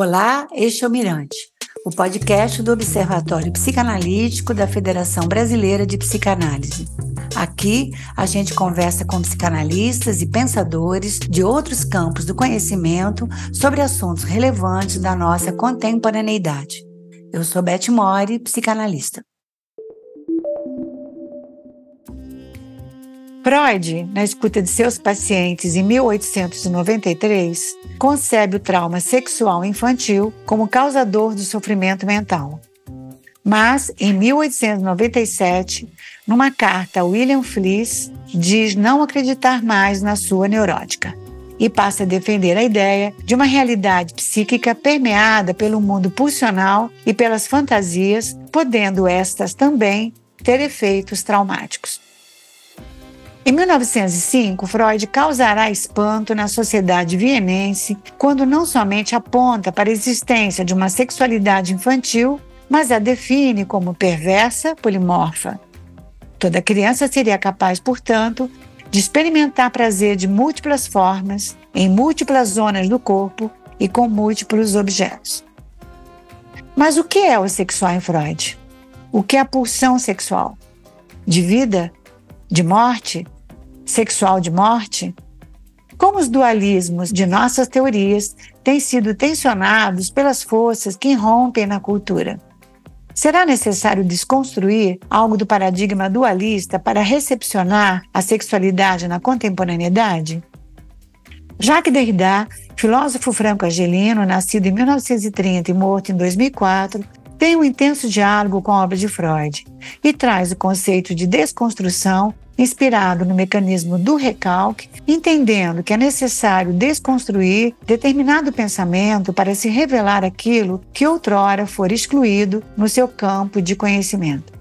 Olá, este é o Mirante, o podcast do Observatório Psicanalítico da Federação Brasileira de Psicanálise. Aqui a gente conversa com psicanalistas e pensadores de outros campos do conhecimento sobre assuntos relevantes da nossa contemporaneidade. Eu sou Beth Mori, psicanalista. Freud, na escuta de seus pacientes em 1893, concebe o trauma sexual infantil como causador do sofrimento mental. Mas, em 1897, numa carta a William Fliss, diz não acreditar mais na sua neurótica e passa a defender a ideia de uma realidade psíquica permeada pelo mundo pulsional e pelas fantasias, podendo estas também ter efeitos traumáticos. Em 1905, Freud causará espanto na sociedade vienense quando não somente aponta para a existência de uma sexualidade infantil, mas a define como perversa, polimorfa. Toda criança seria capaz, portanto, de experimentar prazer de múltiplas formas, em múltiplas zonas do corpo e com múltiplos objetos. Mas o que é o sexual em Freud? O que é a pulsão sexual? De vida? De morte? Sexual de morte? Como os dualismos de nossas teorias têm sido tensionados pelas forças que irrompem na cultura? Será necessário desconstruir algo do paradigma dualista para recepcionar a sexualidade na contemporaneidade? Jacques Derrida, filósofo franco-argelino, nascido em 1930 e morto em 2004, tem um intenso diálogo com a obra de Freud e traz o conceito de desconstrução inspirado no mecanismo do recalque, entendendo que é necessário desconstruir determinado pensamento para se revelar aquilo que outrora for excluído no seu campo de conhecimento.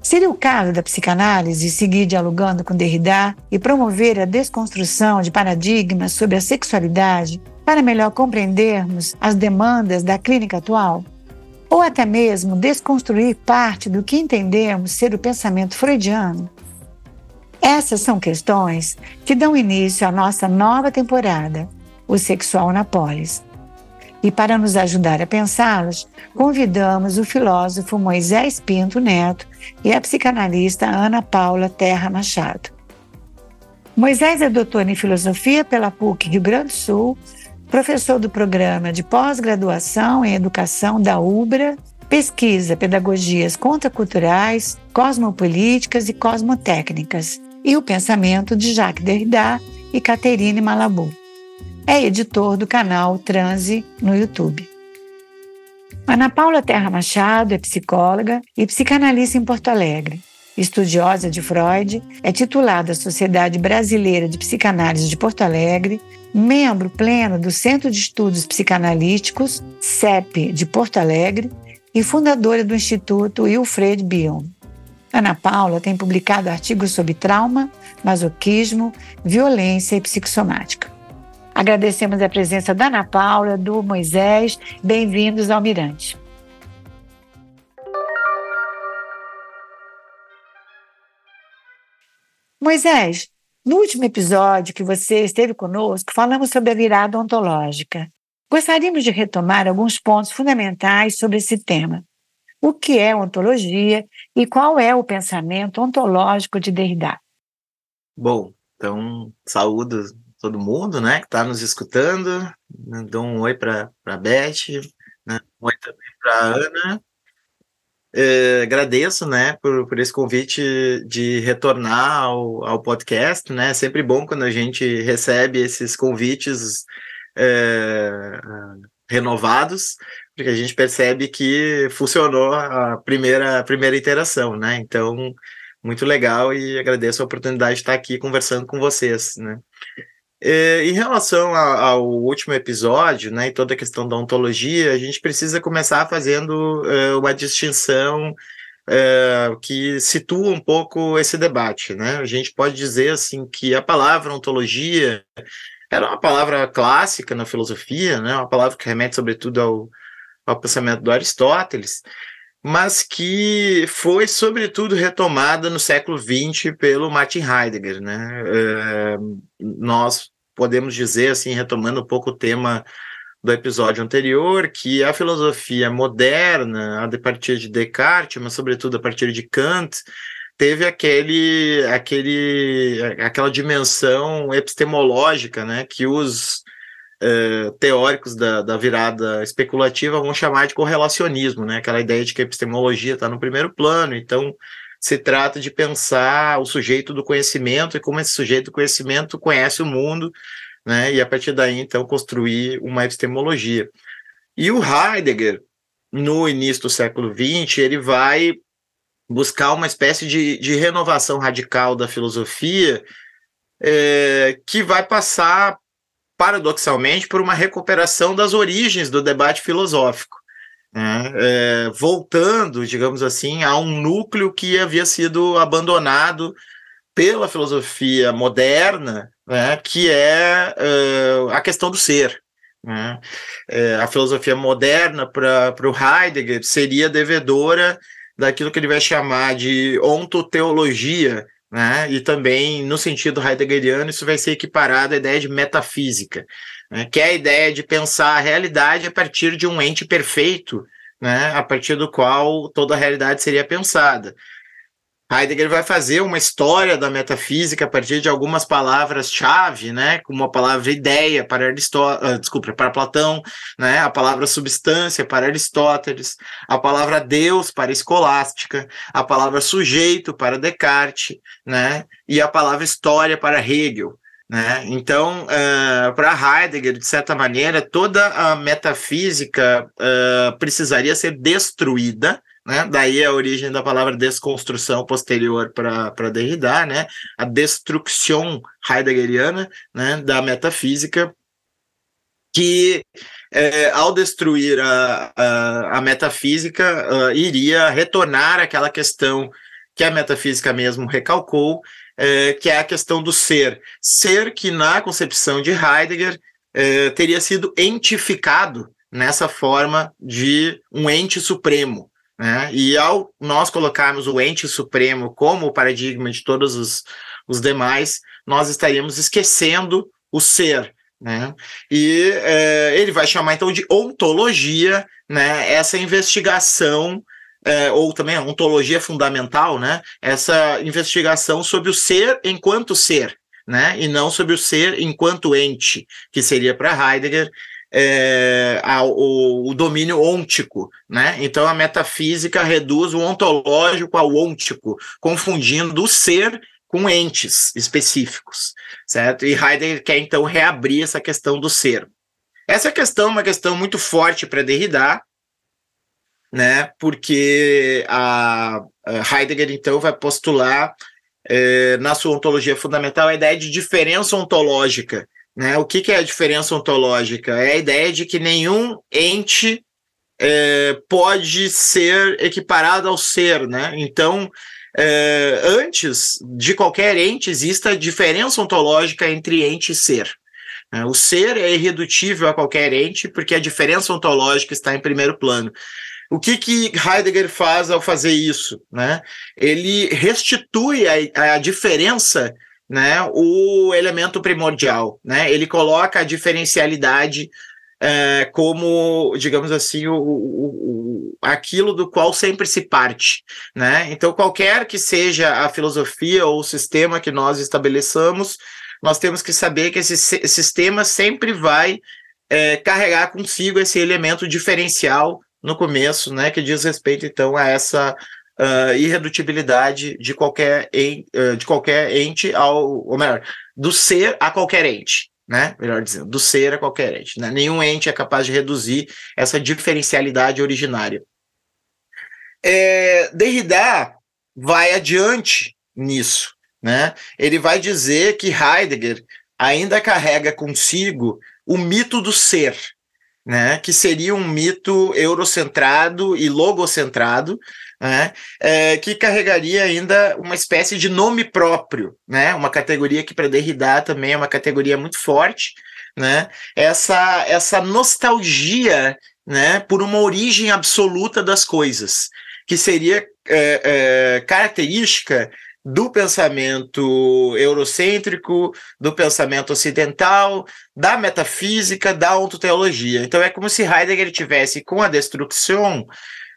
Seria o caso da psicanálise seguir dialogando com Derrida e promover a desconstrução de paradigmas sobre a sexualidade para melhor compreendermos as demandas da clínica atual? Ou até mesmo desconstruir parte do que entendemos ser o pensamento freudiano? Essas são questões que dão início à nossa nova temporada, O Sexual na Polis. E para nos ajudar a pensá-las, convidamos o filósofo Moisés Pinto Neto e a psicanalista Ana Paula Terra Machado. Moisés é doutor em filosofia pela PUC Rio Grande do Sul, professor do programa de pós-graduação em educação da UBRA, pesquisa pedagogias contraculturais, cosmopolíticas e cosmotécnicas, e o pensamento de Jacques Derrida e Catherine Malabou. É editor do canal Transe no YouTube. Ana Paula Terra Machado é psicóloga e psicanalista em Porto Alegre. Estudiosa de Freud, é titulada da Sociedade Brasileira de Psicanálise de Porto Alegre, membro pleno do Centro de Estudos Psicanalíticos, CEP, de Porto Alegre, e fundadora do Instituto Wilfred Bion. Ana Paula tem publicado artigos sobre trauma, masoquismo, violência e psicossomática. Agradecemos a presença da Ana Paula, do Moisés. Bem-vindos ao Mirante. Moisés, no último episódio que você esteve conosco, falamos sobre a virada ontológica. Gostaríamos de retomar alguns pontos fundamentais sobre esse tema. O que é ontologia e qual é o pensamento ontológico de Derrida? Bom, então, saúdo todo mundo né, que está nos escutando. Dou um oi para a Beth, né, um oi também para a Ana é, agradeço, né, por, por esse convite de retornar ao, ao podcast, né, é sempre bom quando a gente recebe esses convites é, renovados, porque a gente percebe que funcionou a primeira, a primeira interação, né, então, muito legal e agradeço a oportunidade de estar aqui conversando com vocês, né. É, em relação ao último episódio, né, e toda a questão da ontologia, a gente precisa começar fazendo uh, uma distinção uh, que situa um pouco esse debate, né? A gente pode dizer assim que a palavra ontologia era uma palavra clássica na filosofia, né? Uma palavra que remete sobretudo ao, ao pensamento do Aristóteles, mas que foi sobretudo retomada no século XX pelo Martin Heidegger, né? Uh, nós podemos dizer, assim, retomando um pouco o tema do episódio anterior, que a filosofia moderna, a partir de Descartes, mas sobretudo a partir de Kant, teve aquele, aquele, aquela dimensão epistemológica, né, que os uh, teóricos da, da virada especulativa vão chamar de correlacionismo, né, aquela ideia de que a epistemologia está no primeiro plano, então se trata de pensar o sujeito do conhecimento e como esse sujeito do conhecimento conhece o mundo, né, e a partir daí, então, construir uma epistemologia. E o Heidegger, no início do século XX, ele vai buscar uma espécie de, de renovação radical da filosofia é, que vai passar, paradoxalmente, por uma recuperação das origens do debate filosófico. Né? É, voltando, digamos assim, a um núcleo que havia sido abandonado pela filosofia moderna, né, que é uh, a questão do ser. Né? É, a filosofia moderna para o Heidegger seria devedora daquilo que ele vai chamar de ontoteologia, né? e também, no sentido heideggeriano, isso vai ser equiparado à ideia de metafísica, né? que é a ideia de pensar a realidade a partir de um ente perfeito, né? a partir do qual toda a realidade seria pensada. Heidegger vai fazer uma história da metafísica a partir de algumas palavras-chave, né, como a palavra ideia para Aristóteles, uh, desculpa, para Platão, né, a palavra substância para Aristóteles, a palavra Deus para Escolástica, a palavra sujeito para Descartes, né, e a palavra história para Hegel. Né? Então, uh, para Heidegger, de certa maneira, toda a metafísica uh, precisaria ser destruída né? Daí a origem da palavra desconstrução posterior para Derrida, né? A destruição heideggeriana, né? Da metafísica, que é, ao destruir a, a, a metafísica uh, iria retornar aquela questão que a metafísica mesmo recalcou, é, que é a questão do ser. Ser que, na concepção de Heidegger, é, teria sido entificado nessa forma de um ente supremo. Né? E ao nós colocarmos o ente supremo como o paradigma de todos os, os demais, nós estaríamos esquecendo o ser. Né? E é, ele vai chamar então de ontologia né, essa investigação, é, ou também a ontologia fundamental, né, essa investigação sobre o ser enquanto ser. Né, e não sobre o ser enquanto ente, que seria para Heidegger é, o, o, domínio ôntico, né? Então a metafísica reduz o ontológico ao ôntico, confundindo o ser com entes específicos, certo? E Heidegger quer então reabrir essa questão do ser. Essa questão é uma questão muito forte para Derrida, né? Porque a, a Heidegger então vai postular é, na sua ontologia fundamental a ideia de diferença ontológica né? O que, que é a diferença ontológica? É a ideia de que nenhum ente é, pode ser equiparado ao ser. Né? Então, antes de qualquer ente, existe a diferença ontológica entre ente e ser. Né? O ser é irredutível a qualquer ente, porque a diferença ontológica está em primeiro plano. O que, que Heidegger faz ao fazer isso? Né? Ele restitui a, a diferença né, o elemento primordial, né? Ele coloca a diferencialidade é, como, digamos assim, o, o, o, aquilo do qual sempre se parte, né? Então, qualquer que seja a filosofia ou o sistema que nós estabeleçamos, nós temos que saber que esse sistema sempre vai é, carregar consigo esse elemento diferencial no começo, né? Que diz respeito, então, a essa uh, irredutibilidade de qualquer, en, uh, de qualquer ente ao, ou melhor, do ser a qualquer ente, né? Melhor dizendo, do ser a qualquer ente. Né? Nenhum ente é capaz de reduzir essa diferencialidade originária. É, Derrida vai adiante nisso, né? Ele vai dizer que Heidegger ainda carrega consigo o mito do ser, né? Que seria um mito eurocentrado e logocentrado, né, é, que carregaria ainda uma espécie de nome próprio, né, uma categoria que para Derrida também é uma categoria muito forte, né, essa, essa nostalgia né, por uma origem absoluta das coisas, que seria é, é, característica do pensamento eurocêntrico, do pensamento ocidental, da metafísica, da ontoteologia. Então é como se Heidegger tivesse com a destruição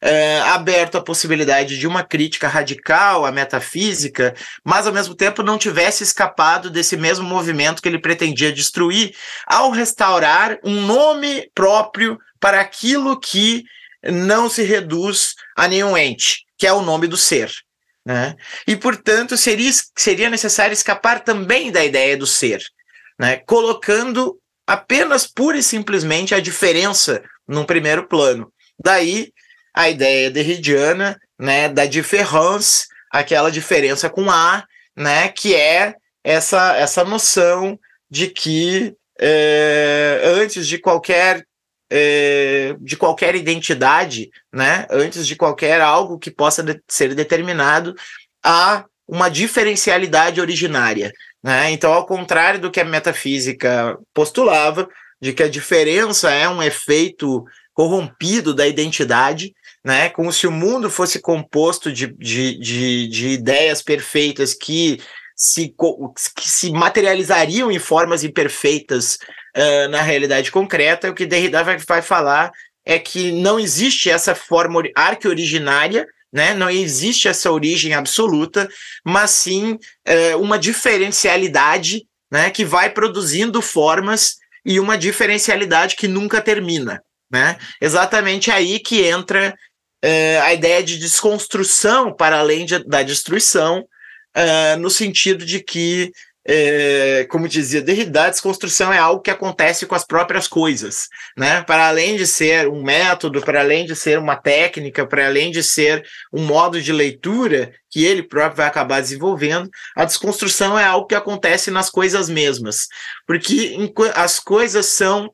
é, aberto à possibilidade de uma crítica radical à metafísica, mas ao mesmo tempo não tivesse escapado desse mesmo movimento que ele pretendia destruir, ao restaurar um nome próprio para aquilo que não se reduz a nenhum ente, que é o nome do ser. Né? E, portanto, seria, seria necessário escapar também da ideia do ser, né? colocando apenas pura e simplesmente a diferença num primeiro plano. Daí a ideia derridiana né, da différence, aquela diferença com A, né, que é essa, essa noção de que é, antes de qualquer é, de qualquer identidade, né? Antes de qualquer algo que possa de ser determinado, há uma diferencialidade originária. Né? Então, ao contrário do que a metafísica postulava, de que a diferença é um efeito corrompido da identidade, né? como se o mundo fosse composto de, de, de, de ideias perfeitas que se, que se materializariam em formas imperfeitas na realidade concreta, o que Derrida vai, vai falar é que não existe essa forma arque-originária, né? não existe essa origem absoluta, mas sim uh, uma diferencialidade né? que vai produzindo formas e uma diferencialidade que nunca termina. Né? Exatamente aí que entra uh, a ideia de desconstrução para além de, da destruição, uh, no sentido de que é, como dizia Derrida, a desconstrução é algo que acontece com as próprias coisas, né? Para além de ser um método, para além de ser uma técnica, para além de ser um modo de leitura que ele próprio vai acabar desenvolvendo, a desconstrução é algo que acontece nas coisas mesmas, porque as coisas são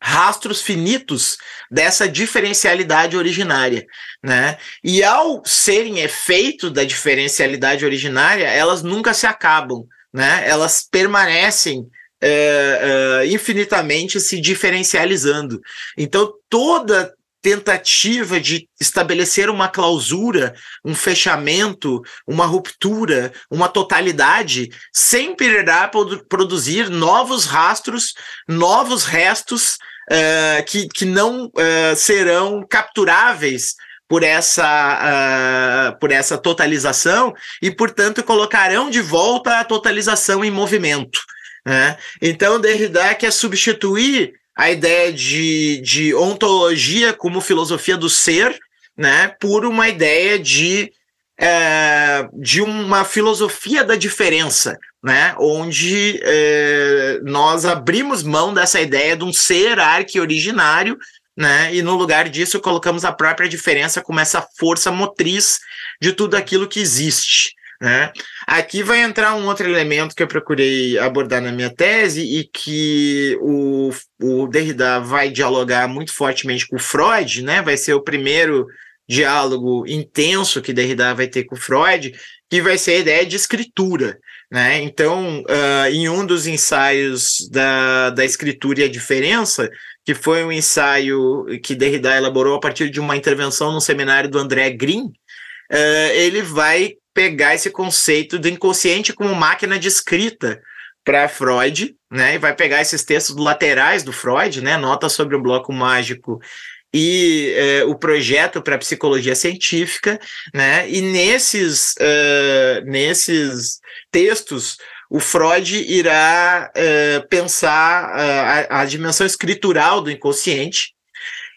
rastros finitos dessa diferencialidade originária, né? E ao serem efeito da diferencialidade originária, elas nunca se acabam, né? Elas permanecem é, é, infinitamente se diferencializando. Então, toda tentativa de estabelecer uma clausura, um fechamento, uma ruptura, uma totalidade, sempre irá produzir novos rastros, novos restos uh, que, que não serão capturáveis por essa, uh, por essa totalização e, portanto, colocarão de volta a totalização em movimento. Né? Então, Derrida quer substituir a ideia de, de ontologia como filosofia do ser né, por uma ideia de, é, de uma filosofia da diferença, né, onde é, nós abrimos mão dessa ideia de um ser arque originário né? E no lugar disso colocamos a própria diferença como essa força motriz de tudo aquilo que existe. Né? Aqui vai entrar um outro elemento que eu procurei abordar na minha tese e que o, o Derrida vai dialogar muito fortemente com Freud, né? Vai ser o primeiro diálogo intenso que Derrida vai ter com Freud, que vai ser a ideia de escritura. Né? Então, uh, em um dos ensaios da, da escritura e a diferença, que foi um ensaio que Derrida elaborou a partir de uma intervenção no seminário do André Green, uh, ele vai pegar esse conceito do inconsciente como máquina de escrita para Freud, né? E vai pegar esses textos laterais do Freud, né? Nota sobre o bloco mágico e uh, o projeto para psicologia científica, né? E nesses, uh, nesses textos o Freud irá uh, pensar uh, a, a, dimensão escritural do inconsciente.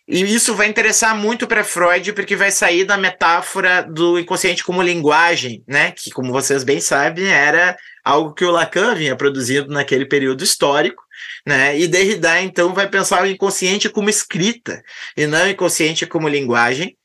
E isso vai interessar muito para Freud, porque vai sair da metáfora do inconsciente como linguagem, né? Que, como vocês bem sabem, era algo que o Lacan vinha produzindo naquele período histórico, né? E Derrida, então, vai pensar o inconsciente como escrita, e não o inconsciente como linguagem,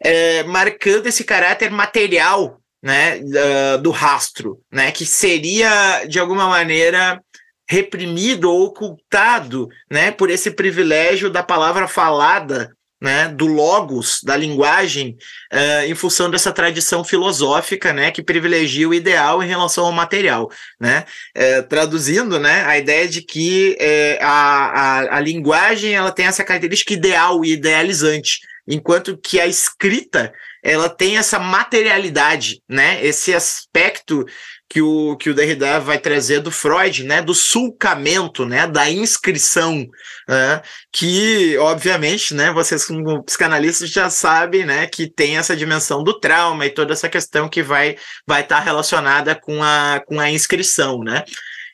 é, marcando esse caráter material né, uh, do rastro, né, que seria de alguma maneira reprimido ou ocultado, né, por esse privilégio da palavra falada, né, do logos, da linguagem, uh, em função dessa tradição filosófica, né, que privilegia o ideal em relação ao material, né, uh, traduzindo, né, a ideia de que uh, a, a, a linguagem ela tem essa característica ideal e idealizante, enquanto que a escrita ela tem essa materialidade, né? Esse aspecto que o, que o Derrida vai trazer do Freud, né? Do sulcamento, né? Da inscrição, né? que, obviamente, né? Vocês como psicanalistas já sabem, né? Que tem essa dimensão do trauma e toda essa questão que vai vai estar tá relacionada com a, com a inscrição, né?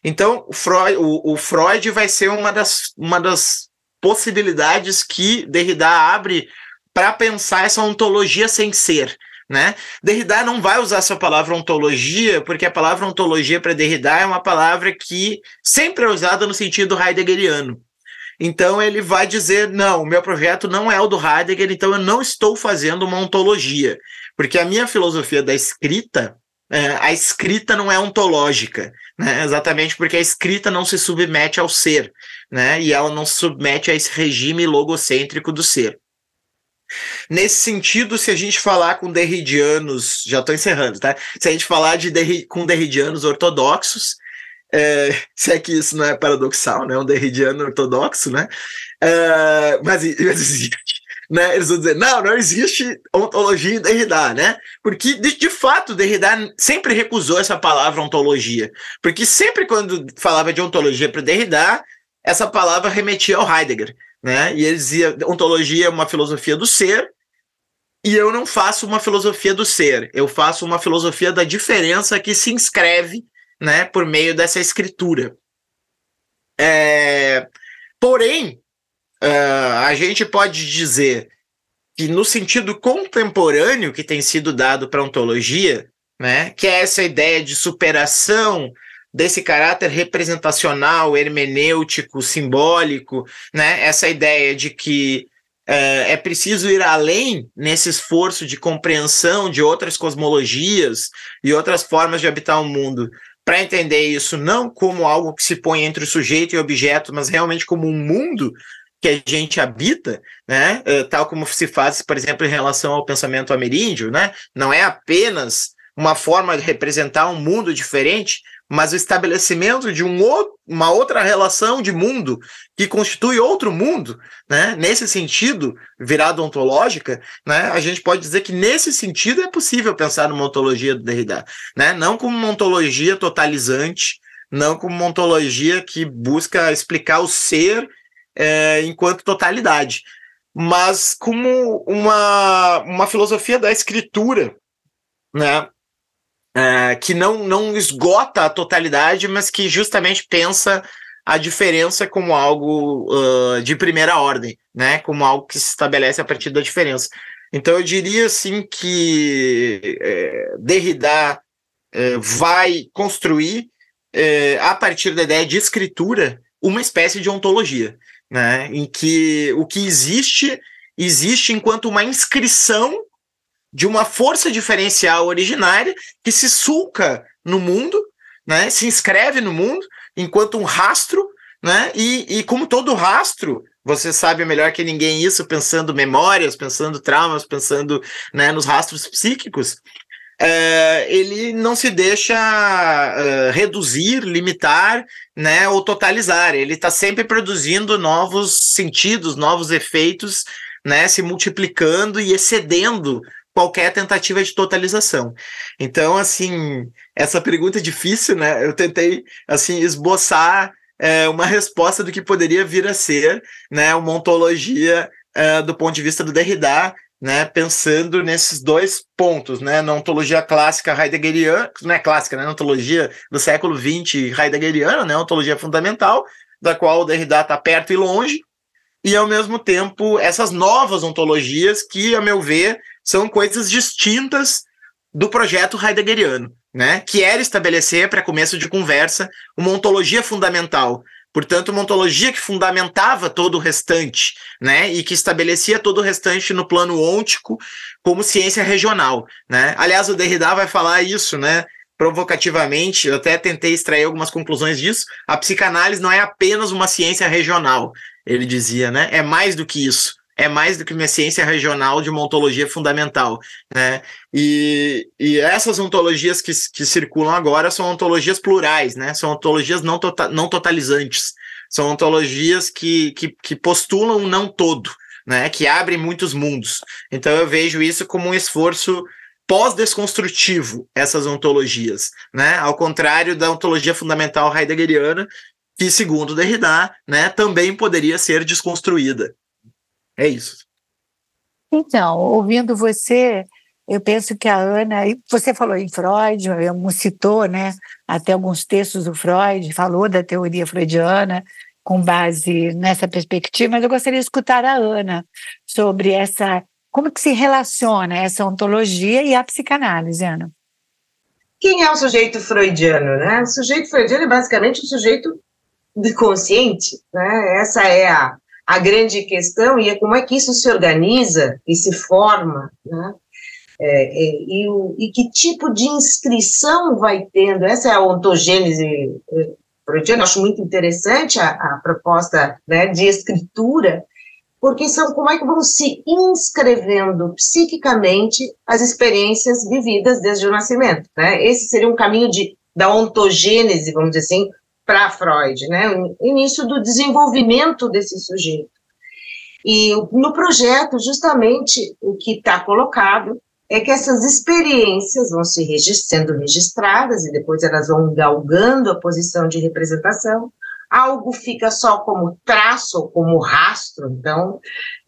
Então, o Freud, o, o Freud vai ser uma das, uma das possibilidades que Derrida abre para pensar essa ontologia sem ser. Né? Derrida não vai usar essa palavra ontologia, porque a palavra ontologia para Derrida é uma palavra que sempre é usada no sentido heideggeriano. Então ele vai dizer: não, o meu projeto não é o do Heidegger, então eu não estou fazendo uma ontologia, porque a minha filosofia da escrita, é, a escrita não é ontológica, né? exatamente porque a escrita não se submete ao ser, né? e ela não se submete a esse regime logocêntrico do ser. Nesse sentido, se a gente falar com derridianos, já estou encerrando, tá? Se a gente falar de derri com derridianos ortodoxos, é, se é que isso não é paradoxal, né? Um derridiano ortodoxo, né? É, mas, mas, existe, né? Eles vão dizer, não, não existe ontologia em Derrida, né? Porque, de, de fato, Derrida sempre recusou essa palavra ontologia. Porque sempre quando falava de ontologia para Derrida, essa palavra remetia ao Heidegger né? E ele dizia: ontologia é uma filosofia do ser, e eu não faço uma filosofia do ser, eu faço uma filosofia da diferença que se inscreve, né, por meio dessa escritura. É... Porém, uh, a gente pode dizer que no sentido contemporâneo que tem sido dado para ontologia, né, que é essa ideia de superação desse caráter representacional, hermenêutico, simbólico, né? Essa ideia de que uh, é preciso ir além nesse esforço de compreensão de outras cosmologias e outras formas de habitar o mundo, para entender isso não como algo que se põe entre o sujeito e o objeto, mas realmente como um mundo que a gente habita, né? Uh, tal como se faz, por exemplo, em relação ao pensamento ameríndio, né? Não é apenas uma forma de representar um mundo diferente, mas o estabelecimento de um outro, uma outra relação de mundo que constitui outro mundo, né? Nesse sentido, virada ontológica, né? A gente pode dizer que nesse sentido é possível pensar numa ontologia do Derrida, né? Não como uma ontologia totalizante, não como uma ontologia que busca explicar o ser é, enquanto totalidade, mas como uma, uma filosofia da escritura, né? É, que não, não esgota a totalidade, mas que justamente pensa a diferença como algo uh, de primeira ordem, né? Como algo que se estabelece a partir da diferença. Então eu diria assim que é, Derrida é, vai construir é, a partir da ideia de escritura uma espécie de ontologia, né? Em que o que existe existe enquanto uma inscrição de uma força diferencial originária que se sulca no mundo, né, se inscreve no mundo enquanto um rastro, né, e, e como todo rastro, você sabe melhor que ninguém isso, pensando memórias, pensando traumas, pensando né, nos rastros psíquicos, é, ele não se deixa uh, reduzir, limitar, né, ou totalizar. Ele está sempre produzindo novos sentidos, novos efeitos, né, se multiplicando e excedendo qualquer tentativa de totalização. Então, assim, essa pergunta é difícil, né? Eu tentei, assim, esboçar é, uma resposta do que poderia vir a ser, né? Uma ontologia é, do ponto de vista do Derrida, né? Pensando nesses dois pontos, né? Na ontologia clássica heideggeriana, não é clássica, né? Na ontologia do século XX heideggeriana, né? Ontologia fundamental, da qual o Derrida está perto e longe, e ao mesmo tempo essas novas ontologias que, a meu ver, são coisas distintas do projeto heideggeriano, né? Que era estabelecer, para começo de conversa, uma ontologia fundamental. Portanto, uma ontologia que fundamentava todo o restante, né? E que estabelecia todo o restante no plano ôntico como ciência regional, né? Aliás, o Derrida vai falar isso, né? provocativamente, eu até tentei extrair algumas conclusões disso. A psicanálise não é apenas uma ciência regional, ele dizia, né? É mais do que isso é mais do que uma ciência regional de uma ontologia fundamental, né? E, e essas ontologias que, que circulam agora são ontologias plurais, né? São ontologias não, tota, não totalizantes, são ontologias que, que, que postulam um não todo, né, que abre muitos mundos. Então eu vejo isso como um esforço pós-desconstrutivo, essas ontologias, né, ao contrário da ontologia fundamental heideggeriana, que segundo Derrida, né, também poderia ser desconstruída. É isso. Então, ouvindo você, eu penso que a Ana, você falou em Freud, citou né, até alguns textos do Freud, falou da teoria freudiana com base nessa perspectiva, mas eu gostaria de escutar a Ana sobre essa, como que se relaciona essa ontologia e a psicanálise, Ana. Quem é o sujeito freudiano? Né? O sujeito freudiano é basicamente o sujeito consciente, né? essa é a, a grande questão, é como é que isso se organiza e se forma, né? É, é, e, o, e, que tipo de inscrição vai tendo, essa é a ontogênese é, freudiana, acho muito interessante a, a proposta né, de escritura, porque são como é que vão se inscrevendo psiquicamente as experiências vividas desde o nascimento, né? Esse seria um caminho de, da ontogênese, vamos dizer assim, para Freud, né? O início do desenvolvimento desse sujeito. E no projeto, justamente, o que está colocado é que essas experiências vão se sendo registradas e depois elas vão galgando a posição de representação. Algo fica só como traço como rastro, então,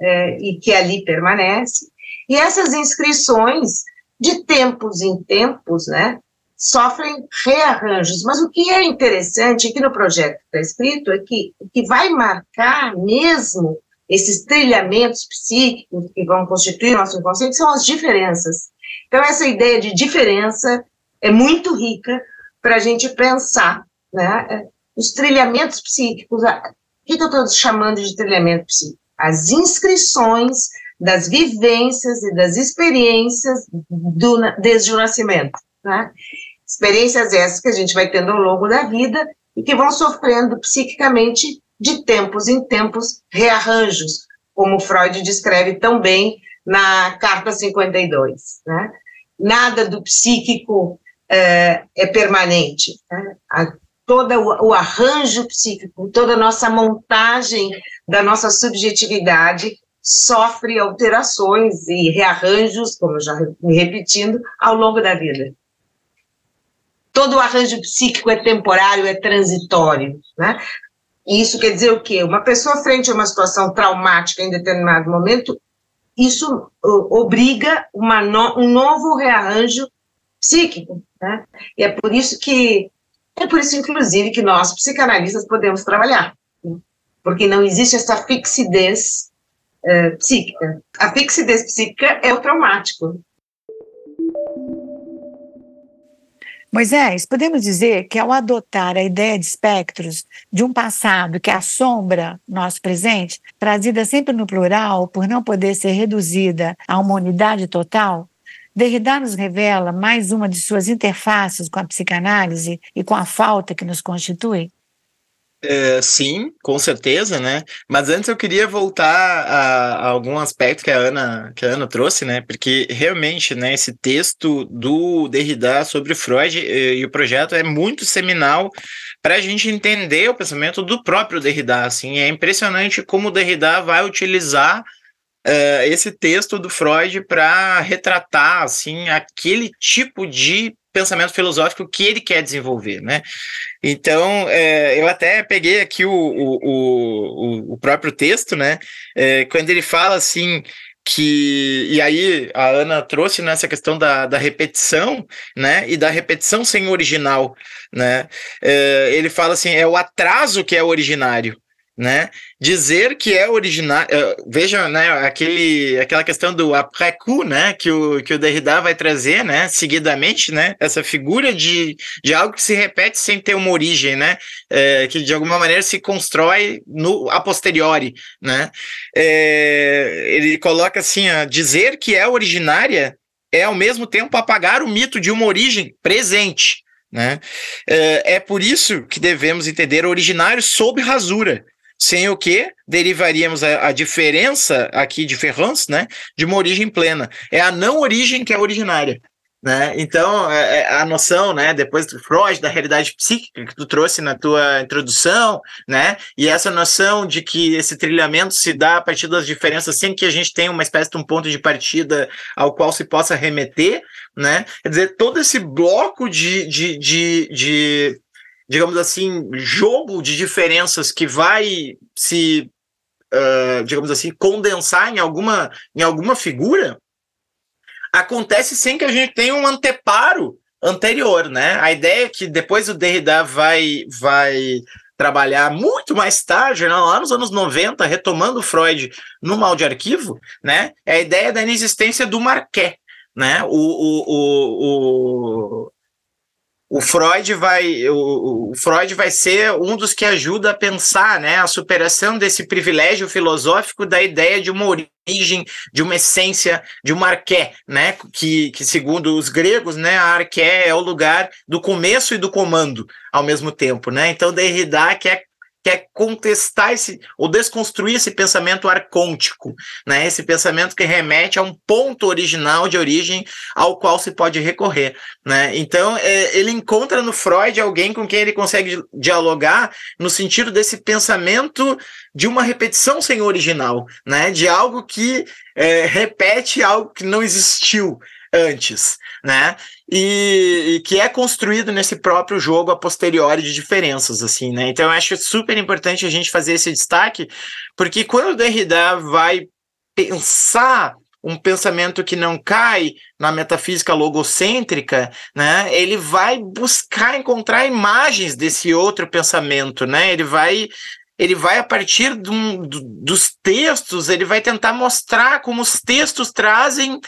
é, e que ali permanece. E essas inscrições, de tempos em tempos, né, sofrem rearranjos. Mas o que é interessante aqui no projeto que está escrito é que o que vai marcar mesmo esses trilhamentos psíquicos que vão constituir nosso inconsciente são as diferenças. Então, essa ideia de diferença é muito rica para a gente pensar, né? Os trilhamentos psíquicos, o que, eu estou chamando de trilhamento psíquico? As inscrições das vivências e das experiências do, desde o nascimento, né? Experiências essas que a gente vai tendo ao longo da vida e que vão sofrendo psiquicamente de tempos em tempos rearranjos, como Freud descreve tão bem na Carta 52. Né? Nada do psíquico é, é permanente. Né? A, todo o, arranjo psíquico, toda a nossa montagem da nossa subjetividade sofre alterações e rearranjos, como já me repetindo, ao longo da vida todo o arranjo psíquico é temporário, é transitório, né? Isso quer dizer o quê? Uma pessoa frente a uma situação traumática em determinado momento, isso obriga no, um novo rearranjo psíquico, né? E é por isso que, é por isso, inclusive, que nós, psicanalistas, podemos trabalhar, né? porque não existe essa fixidez uh, psíquica. A fixidez psíquica é o traumático, Moisés, podemos dizer que ao adotar a ideia de espectros de um passado que assombra nosso presente, trazida sempre no plural por não poder ser reduzida a uma unidade total, Derrida nos revela mais uma de suas interfaces com a psicanálise e com a falta que nos constitui? É, sim, com certeza, né? Mas antes eu queria voltar a, a, algum aspecto que a Ana que a Ana trouxe, né? Porque realmente, né, esse texto do Derrida sobre Freud e, eh, e o projeto é muito seminal para a gente entender o pensamento do próprio Derrida. Assim, é impressionante como o Derrida vai utilizar Uh, esse texto do Freud para retratar assim aquele tipo de pensamento filosófico que ele quer desenvolver, né? Então, é, eu até peguei aqui o, o, o, o próprio texto, né? É, quando ele fala assim que e aí a Ana trouxe nessa questão da, da repetição, né? E da repetição sem original, né? É, ele fala assim, é o atraso que é originário, né? Dizer que é original, uh, veja, né, aquele, aquela questão do après né, que o, que o Derrida vai trazer, né, seguidamente, né, essa figura de, de algo que se repete sem ter uma origem, né, é, que de alguma maneira se constrói no a posteriori, né. É, ele coloca assim, a dizer que é originária é ao mesmo tempo apagar o mito de uma origem presente, né? É, é por isso que devemos entender originário sob rasura, sem o que derivaríamos a, a, diferença aqui de Ferrans, né, de uma origem plena. É a não origem que é originária. Né? Então, é, é, a noção, né, depois do Freud, da realidade psíquica que tu trouxe na tua introdução, né, e essa noção de que esse trilhamento se dá a partir das diferenças sem que a gente tenha uma espécie de um ponto de partida ao qual se possa remeter, né, quer dizer, todo esse bloco de, de, de, de digamos assim, jogo de diferenças que vai se, uh, digamos assim, condensar em alguma, em alguma figura, acontece sem que a gente tenha um anteparo anterior, né? A ideia é que depois o Derrida vai, vai trabalhar muito mais tarde, né, lá nos anos 90, retomando Freud no mal de arquivo, né? É a ideia da inexistência do Marquet, né? O, o, o, o, o Freud vai o, o, Freud vai ser um dos que ajuda a pensar né, a superação desse privilégio filosófico da ideia de uma origem, de uma essência, de uma arqué, né, que, que segundo os gregos, né, a arqué é o lugar do começo e do comando ao mesmo tempo, né? Então Derrida quer quer contestar esse, ou desconstruir esse pensamento arcôntico, né? Esse pensamento que remete a um ponto original de origem ao qual se pode recorrer, né? Então, é, ele encontra no Freud alguém com quem ele consegue dialogar no sentido desse pensamento de uma repetição sem original, né? De algo que é, repete algo que não existiu antes, né? E, e, que é construído nesse próprio jogo a posteriori de diferenças, assim, né? Então eu acho super importante a gente fazer esse destaque, porque quando o Derrida vai pensar um pensamento que não cai na metafísica logocêntrica, né? Ele vai buscar encontrar imagens desse outro pensamento, né? Ele vai ele vai a partir do, do, dos textos, ele vai tentar mostrar como os textos trazem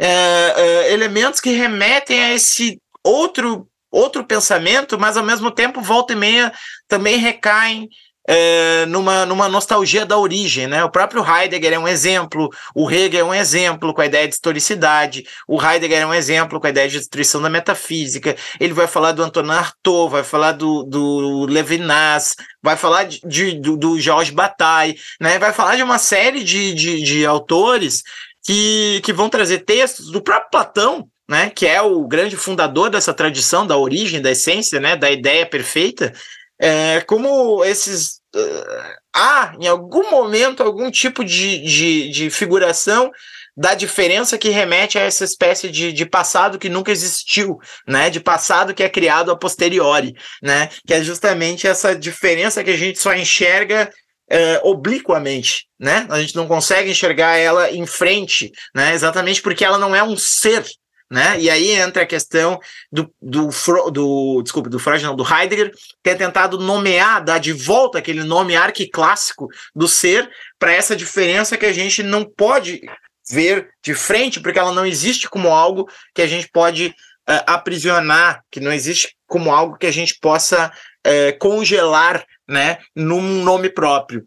é, é, elementos que remetem a esse outro outro pensamento, mas ao mesmo tempo volta e meia também recaem é, numa, numa nostalgia da origem, né? O próprio Heidegger é um exemplo, o Hegel é um exemplo com a ideia de historicidade, o Heidegger é um exemplo com a ideia de destruição da metafísica, ele vai falar do Antonin Artaud, vai falar do, do Levinas, vai falar de, de do, do Georges Bataille, né? Vai falar de uma série de, de, de autores que, que vão trazer textos do próprio Platão, né, que é o grande fundador dessa tradição da origem, da essência, né, da ideia perfeita, é, como esses. Uh, há, em algum momento, algum tipo de, de, de, figuração da diferença que remete a essa espécie de, de passado que nunca existiu, né? De passado que é criado a posteriori, né? Que é justamente essa diferença que a gente só enxerga é, obliquamente, né? A gente não consegue enxergar ela em frente, né? Exatamente porque ela não é um ser, né? E aí entra a questão do, do, do desculpa, do Freud, não, do Heidegger, ter tentado nomear, dar de volta aquele nome arquiclássico do ser para essa diferença que a gente não pode ver de frente, porque ela não existe como algo que a gente pode uh, aprisionar, que não existe como algo que a gente possa uh, congelar né, num nome próprio.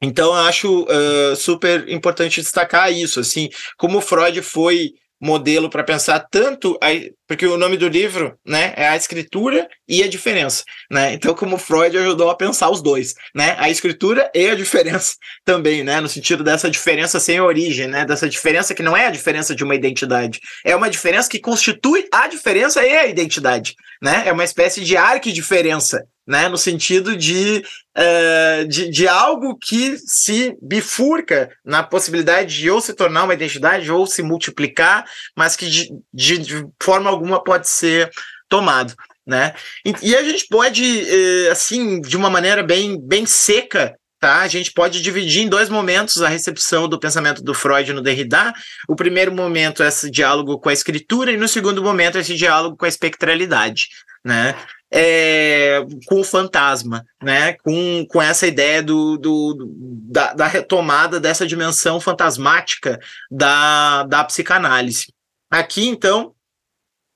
Então, eu acho uh, super importante destacar isso, assim, como Freud foi modelo para pensar tanto a, porque o nome do livro, né, é a escritura e a diferença, né? Então como Freud ajudou a pensar os dois, né? A escritura e a diferença também, né, no sentido dessa diferença sem origem, né? Dessa diferença que não é a diferença de uma identidade, é uma diferença que constitui a diferença e a identidade, né? É uma espécie de arquidiferença, né, no sentido de, uh, de, de, algo que se bifurca na possibilidade de ou se tornar uma identidade ou se multiplicar, mas que de, de, de forma alguma pode ser tomado. Né? E, e a gente pode, uh, assim, de uma maneira bem, bem seca, tá? A gente pode dividir em dois momentos a recepção do pensamento do Freud no Derrida. O primeiro momento é esse diálogo com a escritura, e no segundo momento esse diálogo com a espectralidade, né? É, com o fantasma, né? com, com essa ideia do, do, da, da retomada dessa dimensão fantasmática da, da psicanálise. Aqui, então,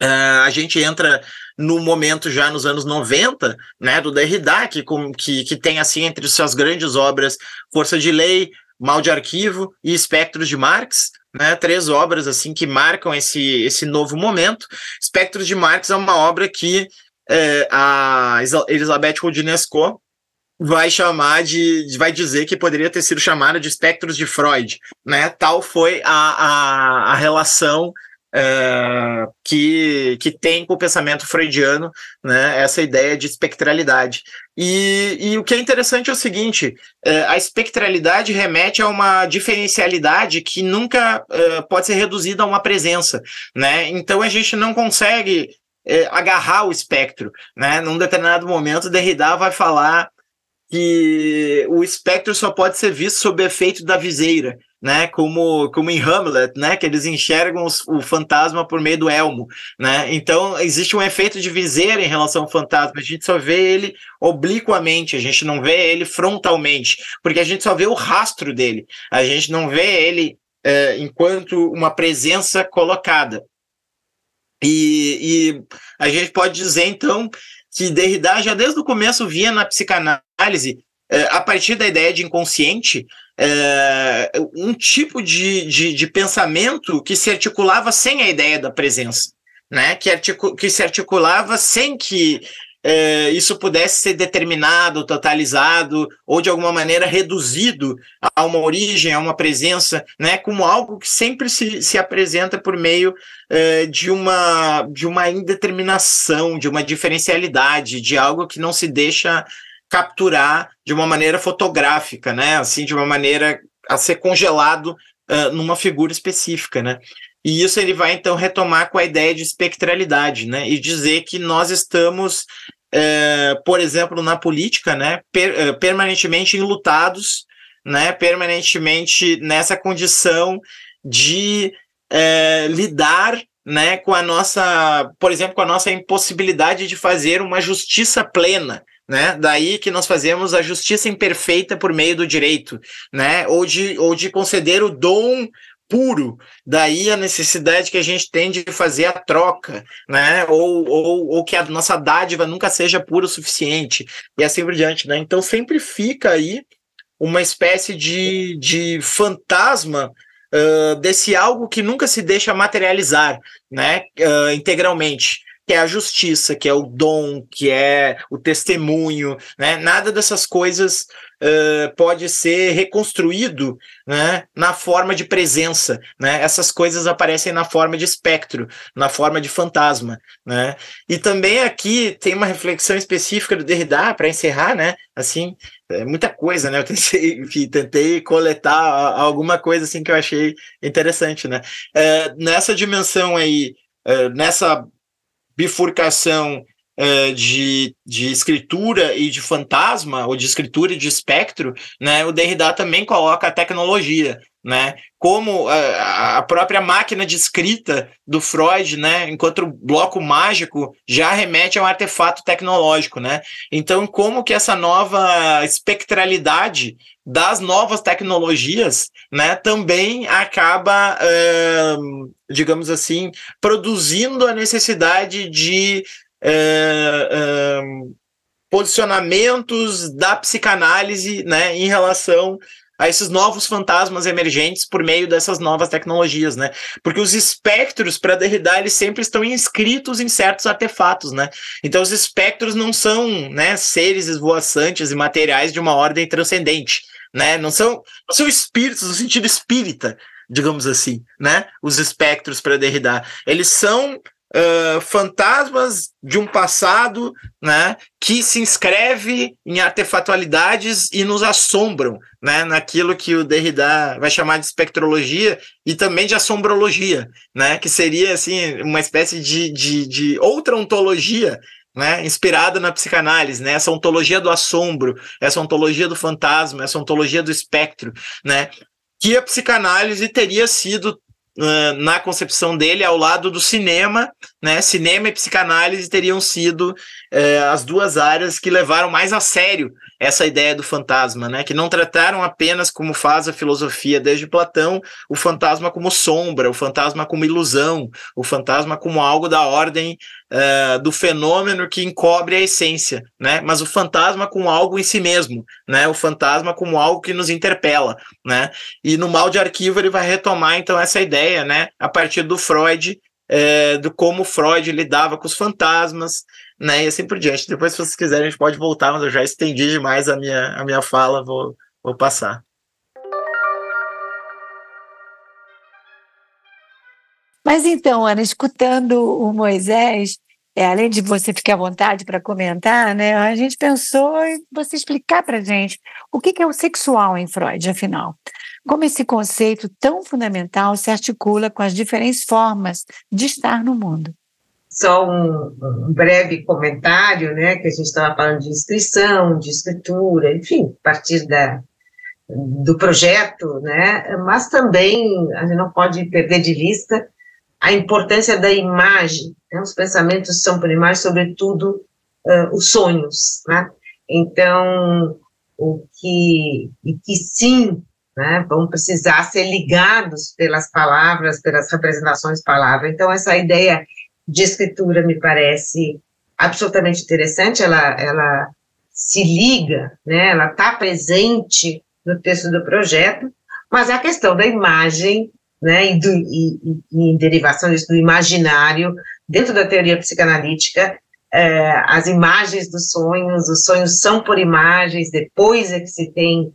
Uh, a gente entra no momento já nos anos 90, né, do Derrida, que, que, que tem assim entre suas grandes obras Força de Lei, Mal de Arquivo e Espectros de Marx, né, três obras assim que marcam esse, esse novo momento. Espectros de Marx é uma obra que é, a Elizabeth Rodinesco vai chamar de, vai dizer que poderia ter sido chamada de espectros de Freud, né? Tal foi a, a, a relação uh, que, que tem com o pensamento freudiano né, essa ideia de espectralidade. E, e o que é interessante é o seguinte: uh, a espectralidade remete a uma diferencialidade que nunca uh, pode ser reduzida a uma presença. Né? Então a gente não consegue agarrar o espectro. Né? Num determinado momento, Derrida vai falar que o espectro só pode ser visto sob efeito da viseira né, como, como em Hamlet, né, que eles enxergam os, o fantasma por meio do elmo, né, então existe um efeito de viseira em relação ao fantasma, a gente só vê ele obliquamente, a gente não vê ele frontalmente, porque a gente só vê o rastro dele, a gente não vê ele é, enquanto uma presença colocada. E, e a gente pode dizer, então, que Derrida já desde o começo via na psicanálise, é, a partir da ideia de inconsciente, é, um tipo de, de, de, pensamento que se articulava sem a ideia da presença, né? que, articu que se articulava sem que é, isso pudesse ser determinado, totalizado, ou de alguma maneira reduzido a uma origem, a uma presença, né? como algo que sempre se, se apresenta por meio é, de, uma, de uma indeterminação, de uma diferencialidade, de algo que não se deixa capturar de uma maneira fotográfica, né? Assim, de uma maneira a ser congelado uh, numa figura específica, né? E isso ele vai então retomar com a ideia de espectralidade, né? E dizer que nós estamos, uh, por exemplo, na política, né? Per, uh, permanentemente enlutados, né? Permanentemente nessa condição de lidar né, com a nossa, por exemplo, com a nossa impossibilidade de fazer uma justiça plena, né? Daí que nós fazemos a justiça imperfeita por meio do direito, né? Ou de, ou de conceder o dom puro, daí a necessidade que a gente tem de fazer a troca, né? Ou, ou, ou que a nossa dádiva nunca seja pura o suficiente, e assim por diante, né? Então sempre fica aí uma espécie de, de fantasma uh, desse algo que nunca se deixa materializar, né? Uh, integralmente que é a justiça, que é o dom, que é o testemunho, né? Nada dessas coisas pode ser reconstruído né, na forma de presença. Né? Essas coisas aparecem na forma de espectro, na forma de fantasma. Né? E também aqui tem uma reflexão específica do Derrida, para encerrar, né? Assim, é muita coisa, né? Eu tentei, enfim, tentei coletar alguma coisa assim que eu achei interessante, né? Uh, nessa dimensão aí, uh, nessa bifurcação uh, de, de escritura e de fantasma, ou de escritura e de espectro, né, o Derrida também coloca a tecnologia, né, como a, a própria máquina de escrita do Freud, né, enquanto o bloco mágico já remete a um artefato tecnológico, né, então como que essa nova espectralidade das novas tecnologias, né, também acaba, uh, digamos assim, produzindo a necessidade de uh, posicionamentos da psicanálise, né, em relação a esses novos fantasmas emergentes por meio dessas novas tecnologias, né? Porque os espectros para Derrida eles sempre estão inscritos em certos artefatos, né? Então os espectros não são, né, seres esvoaçantes e materiais de uma ordem transcendente né? Não são, não são espíritos no sentido espírita, digamos assim, né? Os espectros para Derrida. Eles são uh, fantasmas de um passado, né? Que se inscreve em artefatualidades e nos assombram, né? Naquilo que o Derrida vai chamar de espectrologia e também de assombrologia, né? Que seria, assim, uma espécie de, de, de outra ontologia né, inspirada na psicanálise, né, essa ontologia do assombro, essa ontologia do fantasma, essa ontologia do espectro, né, que a psicanálise teria sido na concepção dele ao lado do cinema, né, cinema e psicanálise teriam sido uh, as duas áreas que levaram mais a sério essa ideia do fantasma, né? Que não trataram apenas como faz a filosofia desde Platão, o fantasma como sombra, o fantasma como ilusão, o fantasma como algo da ordem uh, do fenômeno que encobre a essência, né? Mas o fantasma como algo em si mesmo, né? O fantasma como algo que nos interpela, né? E no mal de arquivo ele vai retomar então essa ideia, né? A partir do Freud é, do como Freud lidava com os fantasmas, né? E assim por diante. Depois, se vocês quiserem, a gente pode voltar, mas eu já estendi demais a minha, a minha fala, vou, vou passar. Mas então, Ana, escutando o Moisés, é, além de você ficar à vontade para comentar, né, a gente pensou em você explicar para a gente o que, que é o sexual em Freud, afinal. Como esse conceito tão fundamental se articula com as diferentes formas de estar no mundo. Só um, um breve comentário, né, que a gente estava falando de inscrição, de escritura, enfim, a partir da, do projeto, né, mas também a gente não pode perder de vista a importância da imagem. Né? Os pensamentos são imagem, sobretudo uh, os sonhos. Né? Então, o que, e que sim, né, vão precisar ser ligados pelas palavras, pelas representações palavras. Então, essa ideia de escritura me parece absolutamente interessante, ela, ela se liga, né, ela está presente no texto do projeto, mas a questão da imagem né, e, do, e, e em derivação disso, do imaginário, dentro da teoria psicanalítica, é, as imagens dos sonhos, os sonhos são por imagens, depois é que se tem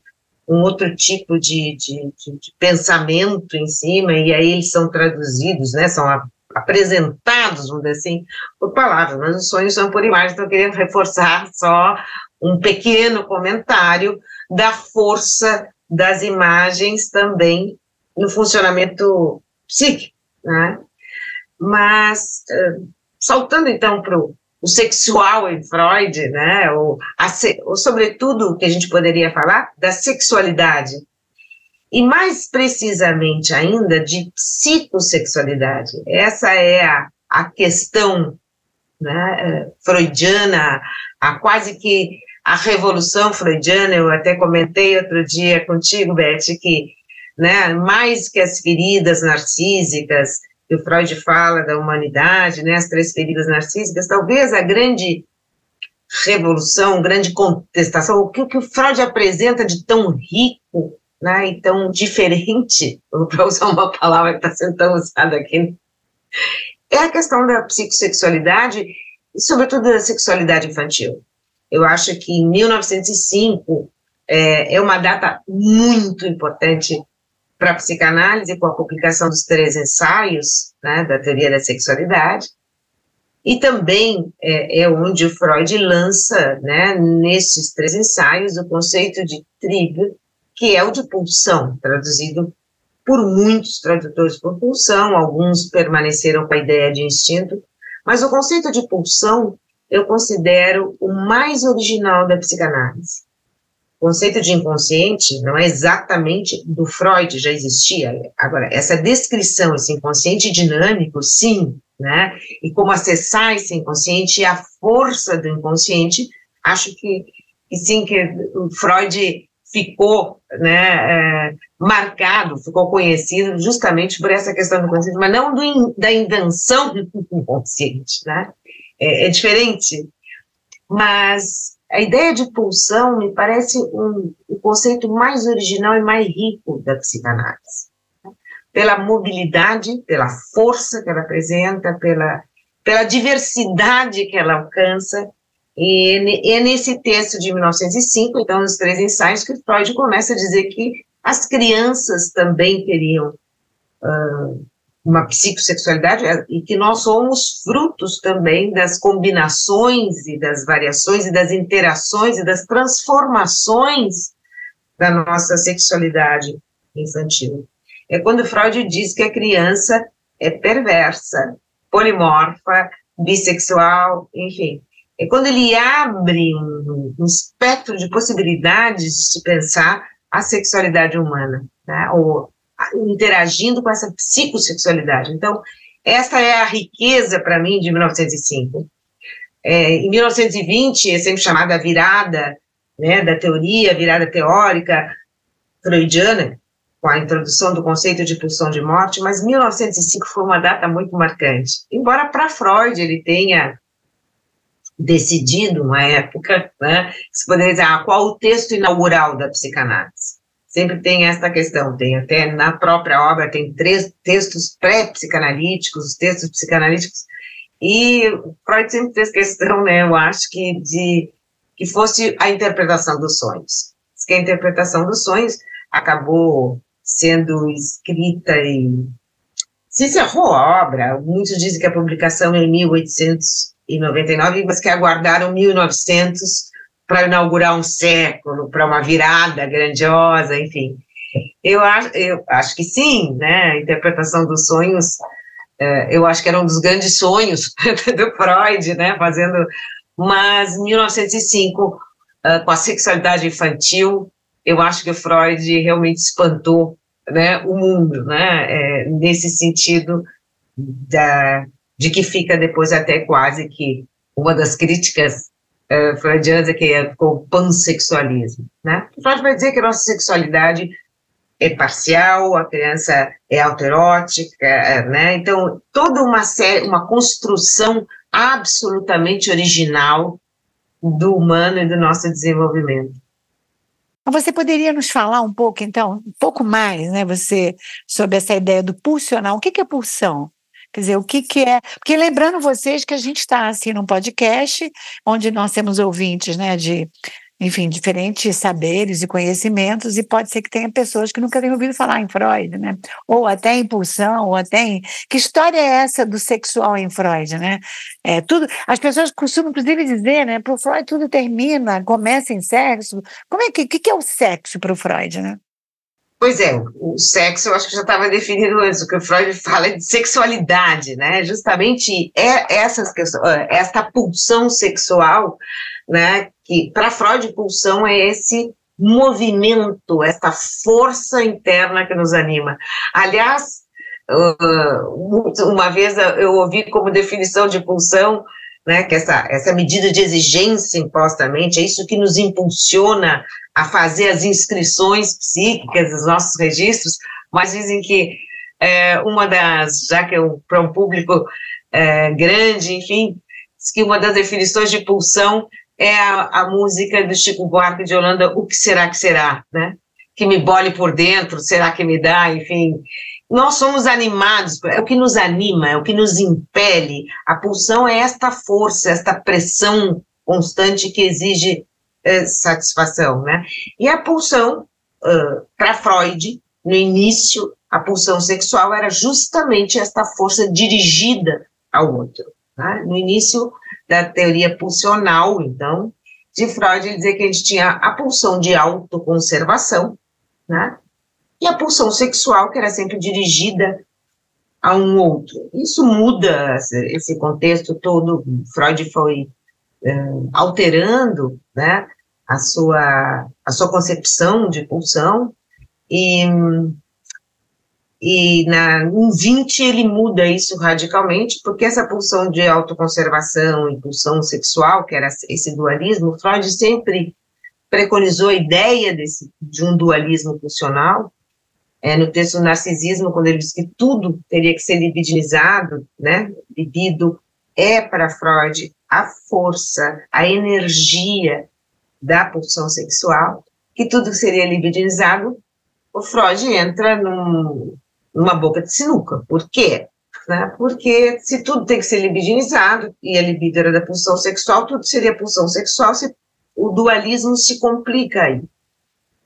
um outro tipo de, de, de, de pensamento em cima, e aí eles são traduzidos, né, são a, apresentados, vamos dizer assim, por palavras, mas os sonhos são por imagens, então eu queria reforçar só um pequeno comentário da força das imagens também no funcionamento psíquico, né? Mas, uh, saltando então para o sexual em Freud, né, ou, a, ou sobretudo o que a gente poderia falar da sexualidade, e mais precisamente ainda de psicossexualidade. Essa é a, a questão né, eh, freudiana, a quase que a revolução freudiana, eu até comentei outro dia contigo, Beth, que né, mais que as feridas narcísicas, que o Freud fala da humanidade, né, as três feridas narcísicas, talvez a grande revolução, grande contestação, o que, o que o Freud apresenta de tão rico né, e tão diferente, para usar uma palavra que está sendo tão usada aqui, é a questão da psicossexualidade e, sobretudo, da sexualidade infantil. Eu acho que 1905 é, é uma data muito importante para a psicanálise com a publicação dos três ensaios né, da teoria da sexualidade, e também é, é, onde o Freud lança, né, nesses três ensaios, o conceito de trigger, que é o de pulsão, traduzido por muitos tradutores por pulsão, alguns permaneceram com a ideia de instinto, mas o conceito de pulsão eu considero o mais original da psicanálise. O conceito de inconsciente não é exatamente do Freud, já existia. Agora, essa descrição, esse inconsciente dinâmico, sim, né? E como acessar esse inconsciente e a força do inconsciente, acho que, que sim, que o Freud ficou né, é, marcado, ficou conhecido justamente por essa questão do inconsciente, mas não do, da invenção do inconsciente, né? É, é diferente. Mas a ideia de pulsão me parece um, o conceito mais original e mais rico da psicanálise. Pela mobilidade, pela força que ela apresenta, pela, pela diversidade que ela alcança. E é nesse texto de 1905, então, nos três ensaios, que Freud começa a dizer que as crianças também teriam uh, uma psicossexualidade é, e que nós somos frutos também das combinações e das variações e das interações e das transformações da nossa sexualidade infantil. É quando Freud diz que a criança é perversa, polimorfa, bissexual, enfim. É quando ele abre um, um espectro de possibilidades de se pensar a sexualidade humana, né, ou interagindo com essa psicossexualidade. Então, essa é a riqueza para mim de 1905. É, em 1920, é sempre chamada a virada né, da teoria, virada teórica freudiana, com a introdução do conceito de pulsão de morte, mas 1905 foi uma data muito marcante. Embora para Freud ele tenha decidido uma época, né, se poderia dizer, ah, qual o texto inaugural da psicanálise? Sempre tem essa questão, tem até na própria obra, tem três textos pré-psicanalíticos, os textos psicanalíticos, e Freud sempre fez questão, né, eu acho que de que fosse a interpretação dos sonhos. Que a interpretação dos sonhos acabou sendo escrita e se encerrou a obra. Muitos dizem que a publicação é em 1899, mas que aguardaram 1900 para inaugurar um século, para uma virada grandiosa, enfim. Eu acho, eu acho que sim, né? A interpretação dos sonhos, é, eu acho que era um dos grandes sonhos do Freud, né? Fazendo, mas 1905, é, com a sexualidade infantil, eu acho que o Freud realmente espantou né, o mundo, né, é, nesse sentido da, de que fica depois até quase que uma das críticas é que é o pansexualismo, né? Freud vai dizer que a nossa sexualidade é parcial, a criança é autoerótica, é, né? Então, toda uma série, uma construção absolutamente original do humano e do nosso desenvolvimento. Você poderia nos falar um pouco, então, um pouco mais, né, você, sobre essa ideia do pulsional? O que é pulsão? Quer dizer, o que, que é. Porque lembrando vocês que a gente está assim num podcast onde nós temos ouvintes né, de enfim, diferentes saberes e conhecimentos, e pode ser que tenha pessoas que nunca tenham ouvido falar em Freud, né? Ou até em pulsão, ou até em. Que história é essa do sexual em Freud, né? É, tudo, as pessoas costumam, inclusive, dizer, né? Para o Freud tudo termina, começa em sexo. Como é que, que, que é o sexo para o Freud, né? Pois é, o sexo eu acho que já estava definido antes, o que o Freud fala é de sexualidade, né? Justamente é essas questões, esta pulsão sexual, né? Que para Freud pulsão é esse movimento, esta força interna que nos anima. Aliás, uma vez eu ouvi como definição de pulsão, né, que essa, essa medida de exigência impostamente, é isso que nos impulsiona a fazer as inscrições psíquicas dos nossos registros, mas dizem que é, uma das, já que é para um público é, grande, enfim, que uma das definições de pulsão é a, a, música do Chico Buarque de Holanda, O Que Será Que Será, né? Que me bole por dentro, será que me dá, enfim. Nós somos animados, é o que nos anima, é o que nos impele. A pulsão é esta força, esta pressão constante que exige é, satisfação, né? E a pulsão, uh, para Freud, no início, a pulsão sexual era justamente esta força dirigida ao outro. Né? No início da teoria pulsional, então, de Freud, ele dizia que a gente tinha a pulsão de autoconservação, né? E a pulsão sexual, que era sempre dirigida a um outro. Isso muda esse contexto todo. Freud foi uh, alterando, né? a sua, a sua concepção de pulsão, e, e na, em 20 ele muda isso radicalmente, porque essa pulsão de autoconservação e pulsão sexual, que era esse dualismo, Freud sempre preconizou a ideia desse, de um dualismo pulsional, é, no texto Narcisismo, quando ele diz que tudo teria que ser libidinizado, né, libido é para Freud a força, a energia da pulsão sexual, que tudo seria libidinizado, o Freud entra num, numa boca de sinuca. Por quê? Né? Porque se tudo tem que ser libidinizado, e a libido era da pulsão sexual, tudo seria pulsão sexual, se, o dualismo se complica aí.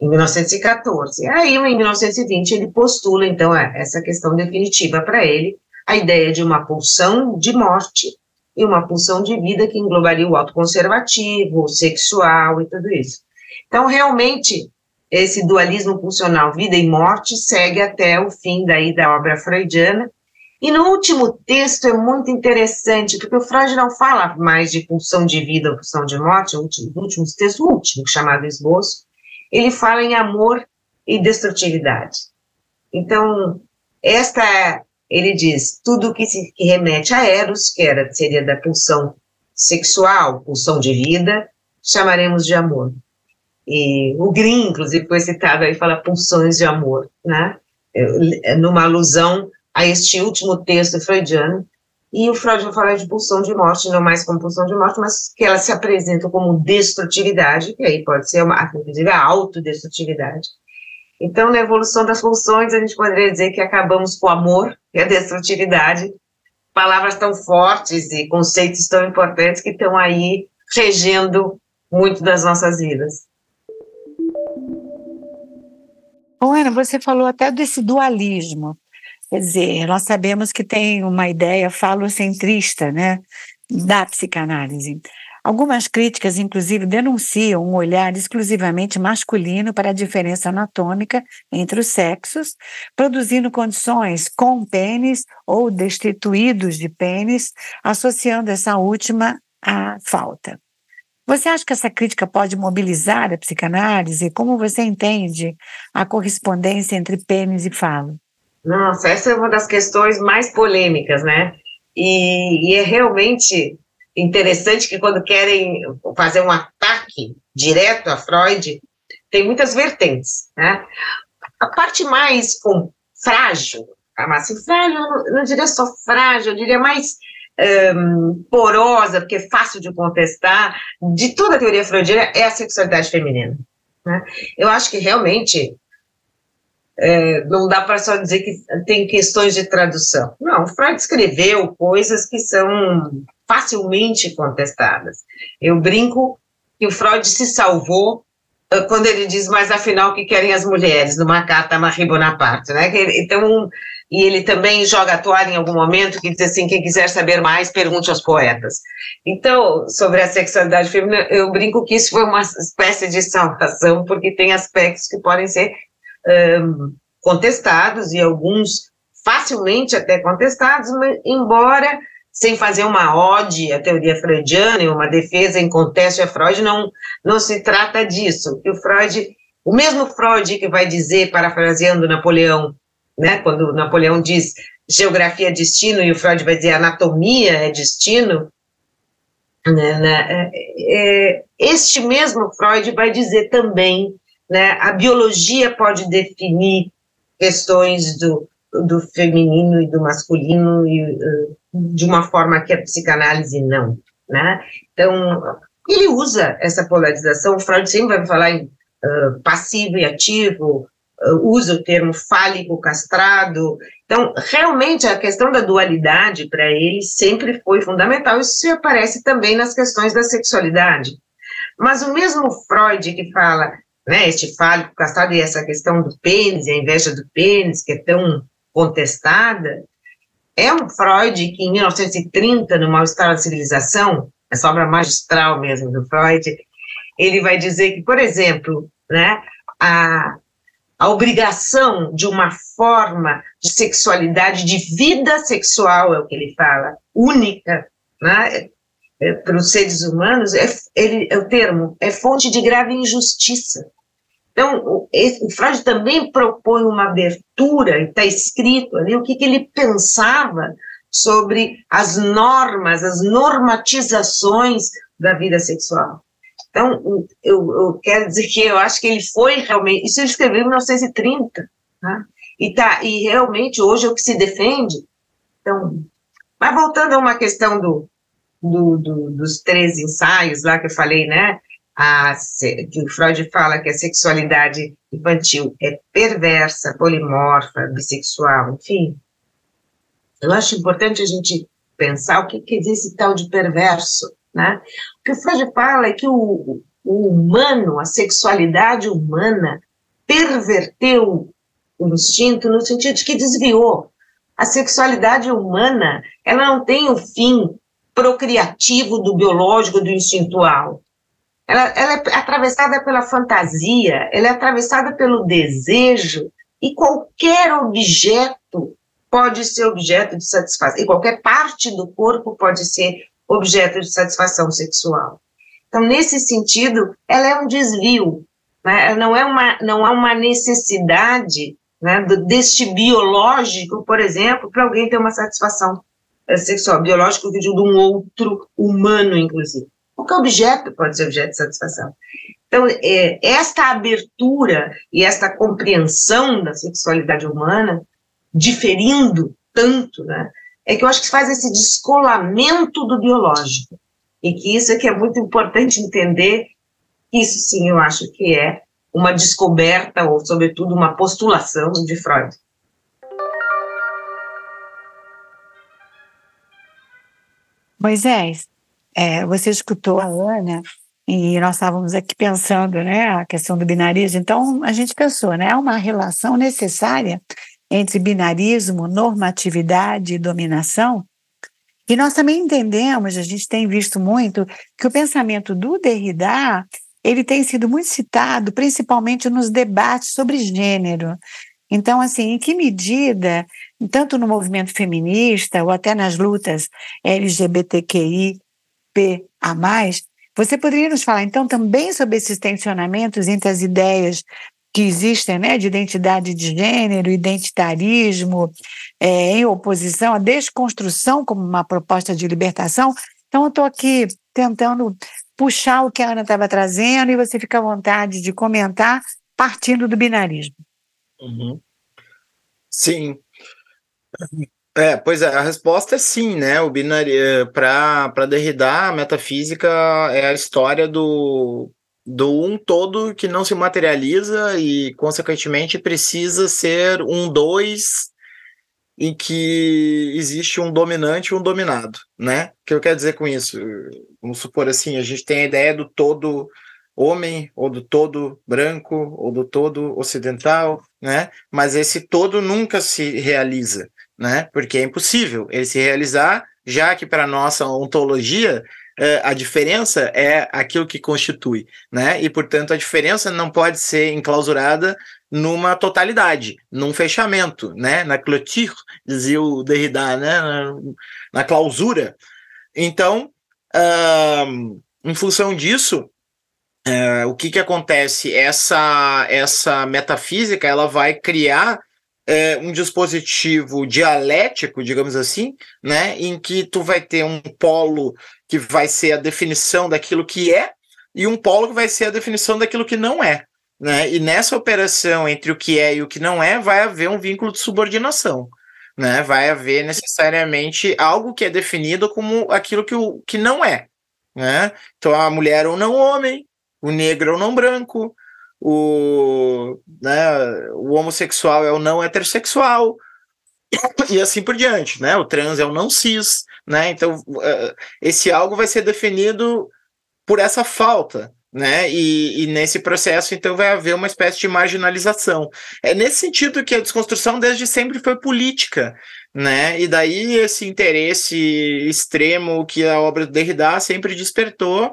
Em 1914. Aí, em 1920, ele postula, então, essa questão definitiva para ele, a ideia de uma pulsão de morte e uma pulsão de vida que englobaria o autoconservativo, o sexual e tudo isso. Então, realmente, esse dualismo pulsional vida e morte segue até o fim daí da obra freudiana. E no último texto é muito interessante, porque o Freud não fala mais de pulsão de vida ou pulsão de morte, no último, últimos textos, o último, chamado Esboço, ele fala em amor e destrutividade. Então, esta ele diz, tudo que, se, que remete a Eros, que era, seria da pulsão sexual, pulsão de vida, chamaremos de amor. E o Green, inclusive, foi citado aí, fala pulsões de amor, né? Numa alusão a este último texto freudiano, e o Freud vai falar de pulsão de morte, não mais como pulsão de morte, mas que ela se apresenta como destrutividade, que aí pode ser, uma, inclusive, a autodestrutividade. Então, na evolução das funções, a gente poderia dizer que acabamos com o amor e a destrutividade, palavras tão fortes e conceitos tão importantes que estão aí regendo muito das nossas vidas. Bom, Ana, você falou até desse dualismo. Quer dizer, nós sabemos que tem uma ideia falocentrista, né, da psicanálise. Algumas críticas, inclusive, denunciam um olhar exclusivamente masculino para a diferença anatômica entre os sexos, produzindo condições com pênis ou destituídos de pênis, associando essa última à falta. Você acha que essa crítica pode mobilizar a psicanálise? Como você entende a correspondência entre pênis e falo? Nossa, essa é uma das questões mais polêmicas, né? E, e é realmente interessante que quando querem fazer um ataque direto a Freud, tem muitas vertentes, né? A parte mais com, frágil, assim, frágil, não, não diria só frágil, eu diria mais um, porosa, porque é fácil de contestar, de toda a teoria freudiana, é a sexualidade feminina. Né? Eu acho que realmente é, não dá para só dizer que tem questões de tradução. Não, Freud escreveu coisas que são facilmente contestadas. Eu brinco que o Freud se salvou uh, quando ele diz, mas afinal, o que querem as mulheres? Numa carta a Marie Bonaparte, né? Então, e ele também joga a toalha em algum momento, que diz assim, quem quiser saber mais, pergunte aos poetas. Então, sobre a sexualidade feminina, eu brinco que isso foi uma espécie de salvação, porque tem aspectos que podem ser um, contestados, e alguns facilmente até contestados, embora sem fazer uma ode à teoria freudiana e uma defesa em conteste a Freud, não, não se trata disso. O Freud, o mesmo Freud que vai dizer, parafraseando Napoleão, né, quando Napoleão diz geografia é destino e o Freud vai dizer anatomia é destino, né, né, é, é, este mesmo Freud vai dizer também, né, a biologia pode definir questões do, do feminino e do masculino e, uh, de uma forma que a psicanálise não, né? Então, ele usa essa polarização, o Freud sempre vai falar em uh, passivo e ativo, uh, usa o termo fálico castrado, então, realmente, a questão da dualidade para ele sempre foi fundamental, isso aparece também nas questões da sexualidade, mas o mesmo Freud que fala, né, este fálico castrado e essa questão do pênis, a inveja do pênis, que é tão contestada, é um Freud que, em 1930, no Mal-Estar da Civilização, essa obra magistral mesmo do Freud, ele vai dizer que, por exemplo, né, a, a obrigação de uma forma de sexualidade, de vida sexual, é o que ele fala, única, né, é, para os seres humanos, é, ele, é o termo, é fonte de grave injustiça. Então, o, esse, o Freud também propõe uma abertura, e está escrito ali o que, que ele pensava sobre as normas, as normatizações da vida sexual. Então, eu, eu, quero dizer que eu acho que ele foi realmente, isso ele escreveu em 1930, né? e, tá, e realmente hoje é o que se defende. Então, mas voltando a uma questão do, do, do, dos três ensaios lá que eu falei, né, a, que o Freud fala que a sexualidade infantil é perversa, polimorfa, bissexual, enfim. Eu acho importante a gente pensar o que quer dizer esse tal de perverso, né? O que o Freud fala é que o, o humano, a sexualidade humana, perverteu o instinto no sentido de que desviou. A sexualidade humana, ela não tem o fim procriativo do biológico, do instintual. Ela, ela é atravessada pela fantasia, ela é atravessada pelo desejo, e qualquer objeto pode ser objeto de satisfação, e qualquer parte do corpo pode ser objeto de satisfação sexual. Então, nesse sentido, ela é um desvio, né? não, é uma, não é uma necessidade né, deste biológico, por exemplo, para alguém ter uma satisfação sexual, biológico de um outro humano, inclusive. Qualquer objeto pode ser objeto de satisfação. Então, é, esta abertura e esta compreensão da sexualidade humana, diferindo tanto, né, é que eu acho que faz esse descolamento do biológico. E que isso é que é muito importante entender, isso sim eu acho que é uma descoberta, ou sobretudo uma postulação de Freud. Moisés, é, você escutou a Ana e nós estávamos aqui pensando, né, a questão do binarismo. Então a gente pensou, né, é uma relação necessária entre binarismo, normatividade e dominação. E nós também entendemos, a gente tem visto muito, que o pensamento do Derrida ele tem sido muito citado, principalmente nos debates sobre gênero. Então, assim, em que medida, tanto no movimento feminista ou até nas lutas LGBTQIPA+, você poderia nos falar, então, também sobre esses tensionamentos entre as ideias que existem, né, de identidade de gênero, identitarismo, é, em oposição à desconstrução como uma proposta de libertação. Então, eu estou aqui tentando puxar o que a Ana estava trazendo e você fica à vontade de comentar partindo do binarismo. Uhum. Sim. É, pois é, a resposta é sim, né? O binário é, para Derrida, a metafísica é a história do, do um todo que não se materializa e, consequentemente, precisa ser um dois em que existe um dominante e um dominado, né? O que eu quero dizer com isso? Vamos supor assim, a gente tem a ideia do todo homem, ou do todo branco, ou do todo ocidental, né? Mas esse todo nunca se realiza né? Porque é impossível ele se realizar, já que para nossa ontologia é, a diferença é aquilo que constitui, né? E portanto a diferença não pode ser enclausurada numa totalidade, num fechamento, né? Na clôture, dizia o Derrida, né? Na, na clausura. Então, uh, em função disso, uh, o que que acontece? Essa essa metafísica ela vai criar é, um dispositivo dialético, digamos assim, né, em que tu vai ter um polo que vai ser a definição daquilo que é e um polo que vai ser a definição daquilo que não é. Né? E nessa operação entre o que é e o que não é, vai haver um vínculo de subordinação. Né? Vai haver necessariamente algo que é definido como aquilo que, o, que não é. Né? Então, a mulher ou não homem, o negro ou não branco, o, né, o homossexual é o não heterossexual, e assim por diante, né? O trans é o não cis, né? Então, uh, esse algo vai ser definido por essa falta, né? E, e, nesse processo, então, vai haver uma espécie de marginalização. É nesse sentido que a desconstrução desde sempre foi política, né? E daí esse interesse extremo que a obra do Derrida sempre despertou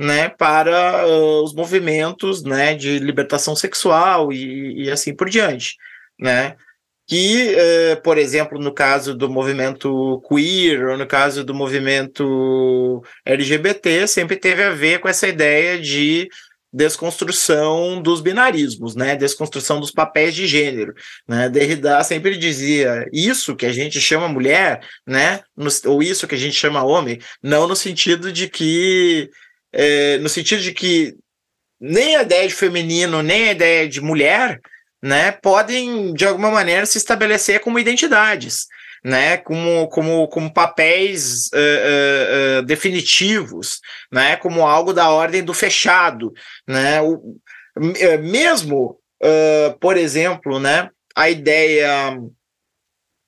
né, para uh, os movimentos né, de libertação sexual e, e assim por diante, né? Que, uh, por exemplo, no caso do movimento queer, ou no caso do movimento LGBT, sempre teve a ver com essa ideia de desconstrução dos binarismos, né? Desconstrução dos papéis de gênero, né? Derrida sempre dizia isso que a gente chama mulher, né? No, ou isso que a gente chama homem, não no sentido de que é, no sentido de que nem a ideia de feminino, nem a ideia de mulher, né, podem, de alguma maneira, se estabelecer como identidades, né, como, como, como papéis uh, uh, uh, definitivos, né, como algo da ordem do fechado, né, o, mesmo, por exemplo, né, a ideia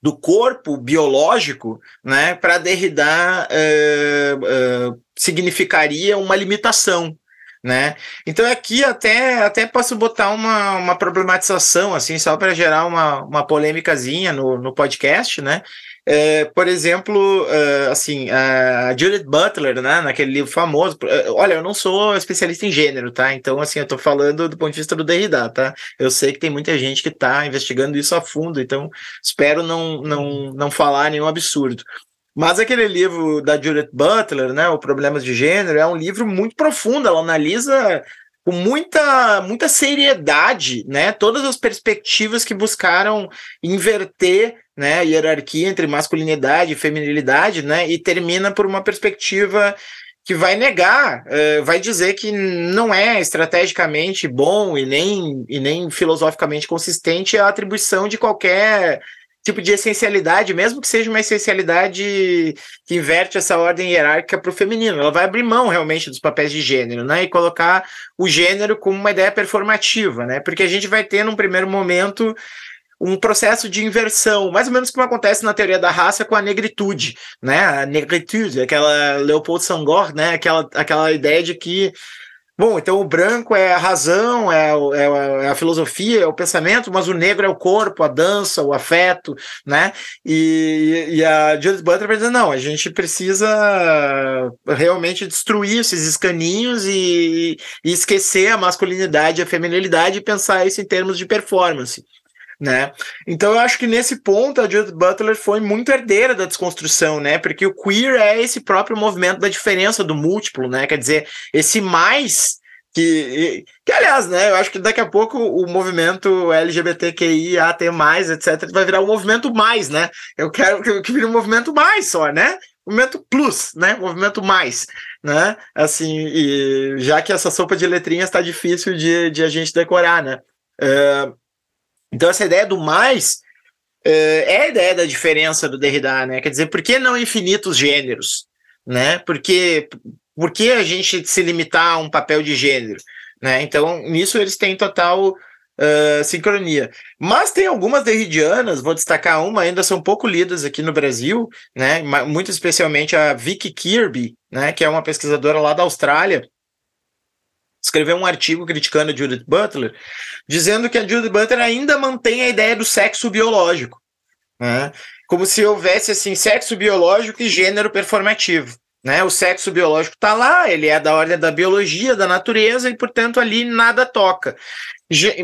do corpo biológico, né, para Derrida uh, uh, significaria uma limitação, né? Então aqui até até posso botar uma, uma problematização assim só para gerar uma, uma polêmicazinha no, no podcast, né? É, por exemplo, uh, assim, a Judith Butler, né, naquele livro famoso. Uh, olha, eu não sou especialista em gênero, tá? Então, assim, eu tô falando do ponto de vista do Derrida, tá? Eu sei que tem muita gente que tá investigando isso a fundo, então espero não, não, não falar nenhum absurdo. Mas aquele livro da Judith Butler, né, o Problemas de Gênero, é um livro muito profundo, ela analisa com muita, muita seriedade, né, todas as perspectivas que buscaram inverter né, a hierarquia entre masculinidade e feminilidade, né, e termina por uma perspectiva que vai negar, uh, vai dizer que não é estrategicamente bom e nem, e nem filosoficamente consistente a atribuição de qualquer tipo de essencialidade, mesmo que seja uma essencialidade que inverte essa ordem hierárquica para o feminino. Ela vai abrir mão realmente dos papéis de gênero, né? E colocar o gênero como uma ideia performativa, né? Porque a gente vai ter, num primeiro momento, um processo de inversão, mais ou menos como acontece na teoria da raça com a negritude, né? A negritude, aquela Leopold Sangor, né? Aquela, aquela ideia de que bom, então o branco é a razão, é, é, é, a filosofia, é o pensamento, mas o negro é o corpo, a dança, o afeto, né? E, e a Judith Butler vai dizer, não, a gente precisa realmente destruir esses escaninhos e, e esquecer a masculinidade e a feminilidade e pensar isso em termos de performance né? Então eu acho que nesse ponto a Judith Butler foi muito herdeira da desconstrução, né? Porque o queer é esse próprio movimento da diferença do múltiplo, né? Quer dizer, esse mais que, que aliás, né, eu acho que daqui a pouco o movimento LGBTQIA, etc, vai virar um movimento mais, né? Eu quero que, que vire um movimento mais só, né? Movimento plus, né? Movimento mais, né? Assim, e já que essa sopa de letrinhas está difícil de, de a gente decorar, né? Uh, então, essa ideia do mais uh, é a ideia da diferença do Derrida, né? Quer dizer, por que não infinitos gêneros? Né? Porque, por que a gente se limitar a um papel de gênero? Né? Então, nisso eles têm total uh, sincronia. Mas tem algumas derridianas, vou destacar uma, ainda são pouco lidas aqui no Brasil, né? muito especialmente a Vicky Kirby, né? que é uma pesquisadora lá da Austrália, escreveu um artigo criticando a Judith Butler, dizendo que a Judith Butler ainda mantém a ideia do sexo biológico, né? como se houvesse assim sexo biológico e gênero performativo. Né? O sexo biológico está lá, ele é da ordem da biologia, da natureza, e, portanto, ali nada toca.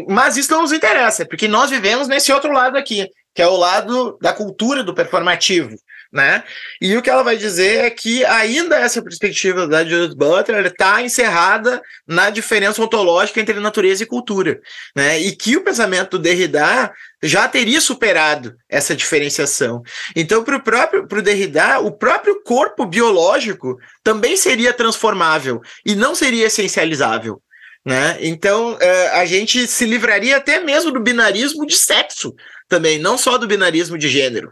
Mas isso não nos interessa, porque nós vivemos nesse outro lado aqui, que é o lado da cultura do performativo né? E o que ela vai dizer é que ainda essa perspectiva da Judith Butler está encerrada na diferença ontológica entre natureza e cultura, né? E que o pensamento do Derrida já teria superado essa diferenciação. Então, para o próprio pro Derrida, o próprio corpo biológico também seria transformável e não seria essencializável. Né? Então, uh, a gente se livraria até mesmo do binarismo de sexo também, não só do binarismo de gênero.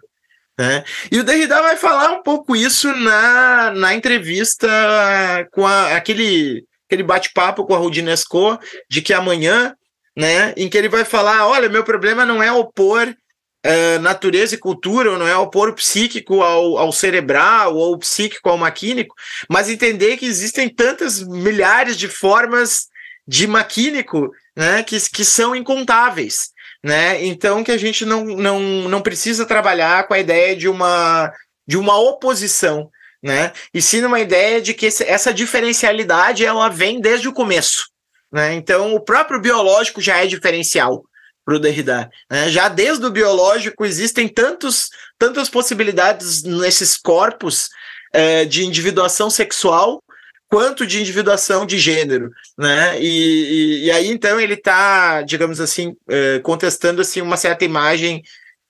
Né? E o Derrida vai falar um pouco isso na, na entrevista com a, aquele, aquele bate-papo com a Rudinesco de que amanhã, né, em que ele vai falar: olha, meu problema não é opor uh, natureza e cultura, ou não é opor o psíquico ao, ao cerebral, ou o psíquico ao maquínico, mas entender que existem tantas milhares de formas de maquínico né, que, que são incontáveis né? Então que a gente não, não, não precisa trabalhar com a ideia de uma, de uma oposição, né? E sim uma ideia de que essa diferencialidade ela vem desde o começo, né? Então o próprio biológico já é diferencial para o Derrida. Né? Já desde o biológico existem tantos, tantas possibilidades nesses corpos é, de individuação sexual quanto de individuação de gênero, né? E, e, e aí então ele está, digamos assim, é, contestando assim uma certa imagem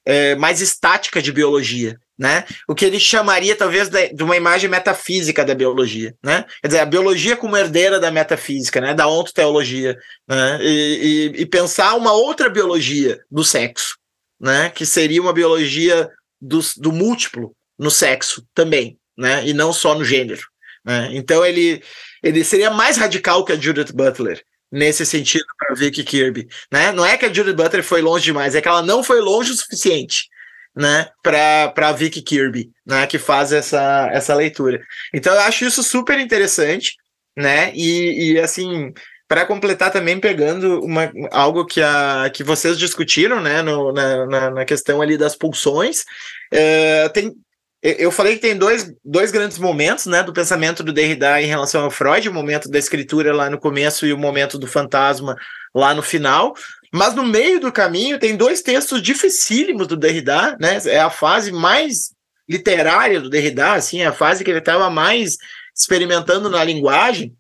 é, mais estática de biologia, né? O que ele chamaria talvez de, de, uma imagem metafísica da biologia, né? Quer dizer, a biologia como herdeira da metafísica, né? Da ontoteologia, né? E, e, e pensar uma outra biologia do sexo, né? Que seria uma biologia do, do múltiplo no sexo também, né? E não só no gênero. Né? Então ele, ele seria mais radical que a Judith Butler nesse sentido para Vicky Kirby, né? Não é que a Judith Butler foi longe demais, é que ela não foi longe o suficiente, né? Para para Vicky Kirby, né? Que faz essa essa leitura. Então eu acho isso super interessante, né? E, e assim para completar também pegando uma, algo que, a, que vocês discutiram, né, no, na, na, questão ali das pulsões, é, tem, eu falei que tem dois, dois grandes momentos né, do pensamento do Derrida em relação ao Freud, o momento da escritura lá no começo e o momento do fantasma lá no final. Mas no meio do caminho tem dois textos dificílimos do Derrida, né? É a fase mais literária do Derrida, assim, é a fase que ele estava mais experimentando na linguagem,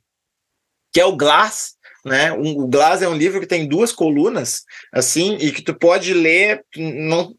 que é o Glass, né? Um, o Glass é um livro que tem duas colunas, assim, e que tu pode ler, não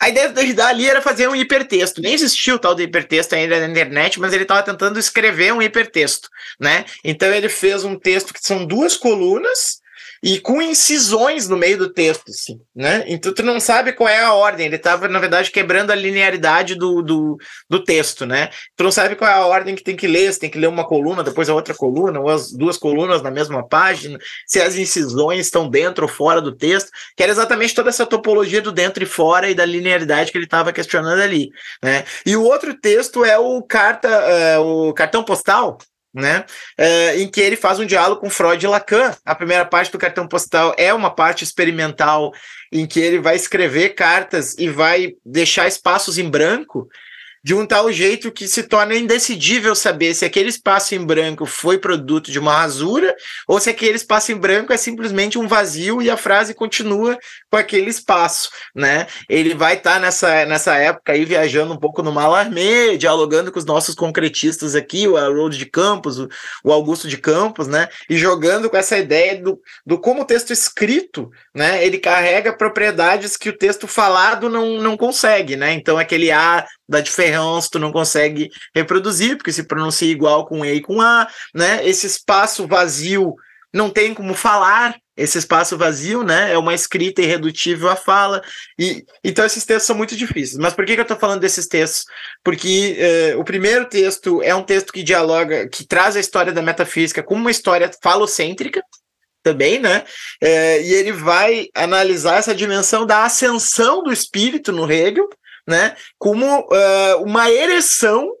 a ideia do Derrida ali era fazer um hipertexto. Nem existia o tal de hipertexto ainda na internet, mas ele estava tentando escrever um hipertexto, né? Então ele fez um texto que são duas colunas e com incisões no meio do texto, assim, né? Então tu não sabe qual é a ordem. Ele estava, na verdade, quebrando a linearidade do, do, do, texto, né? Tu não sabe qual é a ordem que tem que ler, se tem que ler uma coluna, depois a outra coluna, ou as duas colunas na mesma página, se as incisões estão dentro ou fora do texto, que era exatamente toda essa topologia do dentro e fora e da linearidade que ele estava questionando ali, né? E o outro texto é o carta, uh, o cartão postal, né? É, em que ele faz um diálogo com Freud e Lacan. A primeira parte do cartão postal é uma parte experimental em que ele vai escrever cartas e vai deixar espaços em branco de um tal jeito que se torna indecidível saber se aquele espaço em branco foi produto de uma rasura ou se aquele espaço em branco é simplesmente um vazio e a frase continua com aquele espaço, né? Ele vai estar tá nessa, nessa época aí viajando um pouco no Malarmé, dialogando com os nossos concretistas aqui, o Harold de Campos, o, o Augusto de Campos, né? E jogando com essa ideia do, do como o texto escrito, né? Ele carrega propriedades que o texto falado não, não consegue, né? Então aquele A da diferença tu não consegue reproduzir, porque se pronuncia igual com E e com A, né? Esse espaço vazio não tem como falar, esse espaço vazio, né? É uma escrita irredutível à fala. E, então, esses textos são muito difíceis. Mas por que, que eu estou falando desses textos? Porque eh, o primeiro texto é um texto que dialoga, que traz a história da metafísica como uma história falocêntrica, também, né? É, e ele vai analisar essa dimensão da ascensão do espírito no Hegel, né, como uh, uma ereção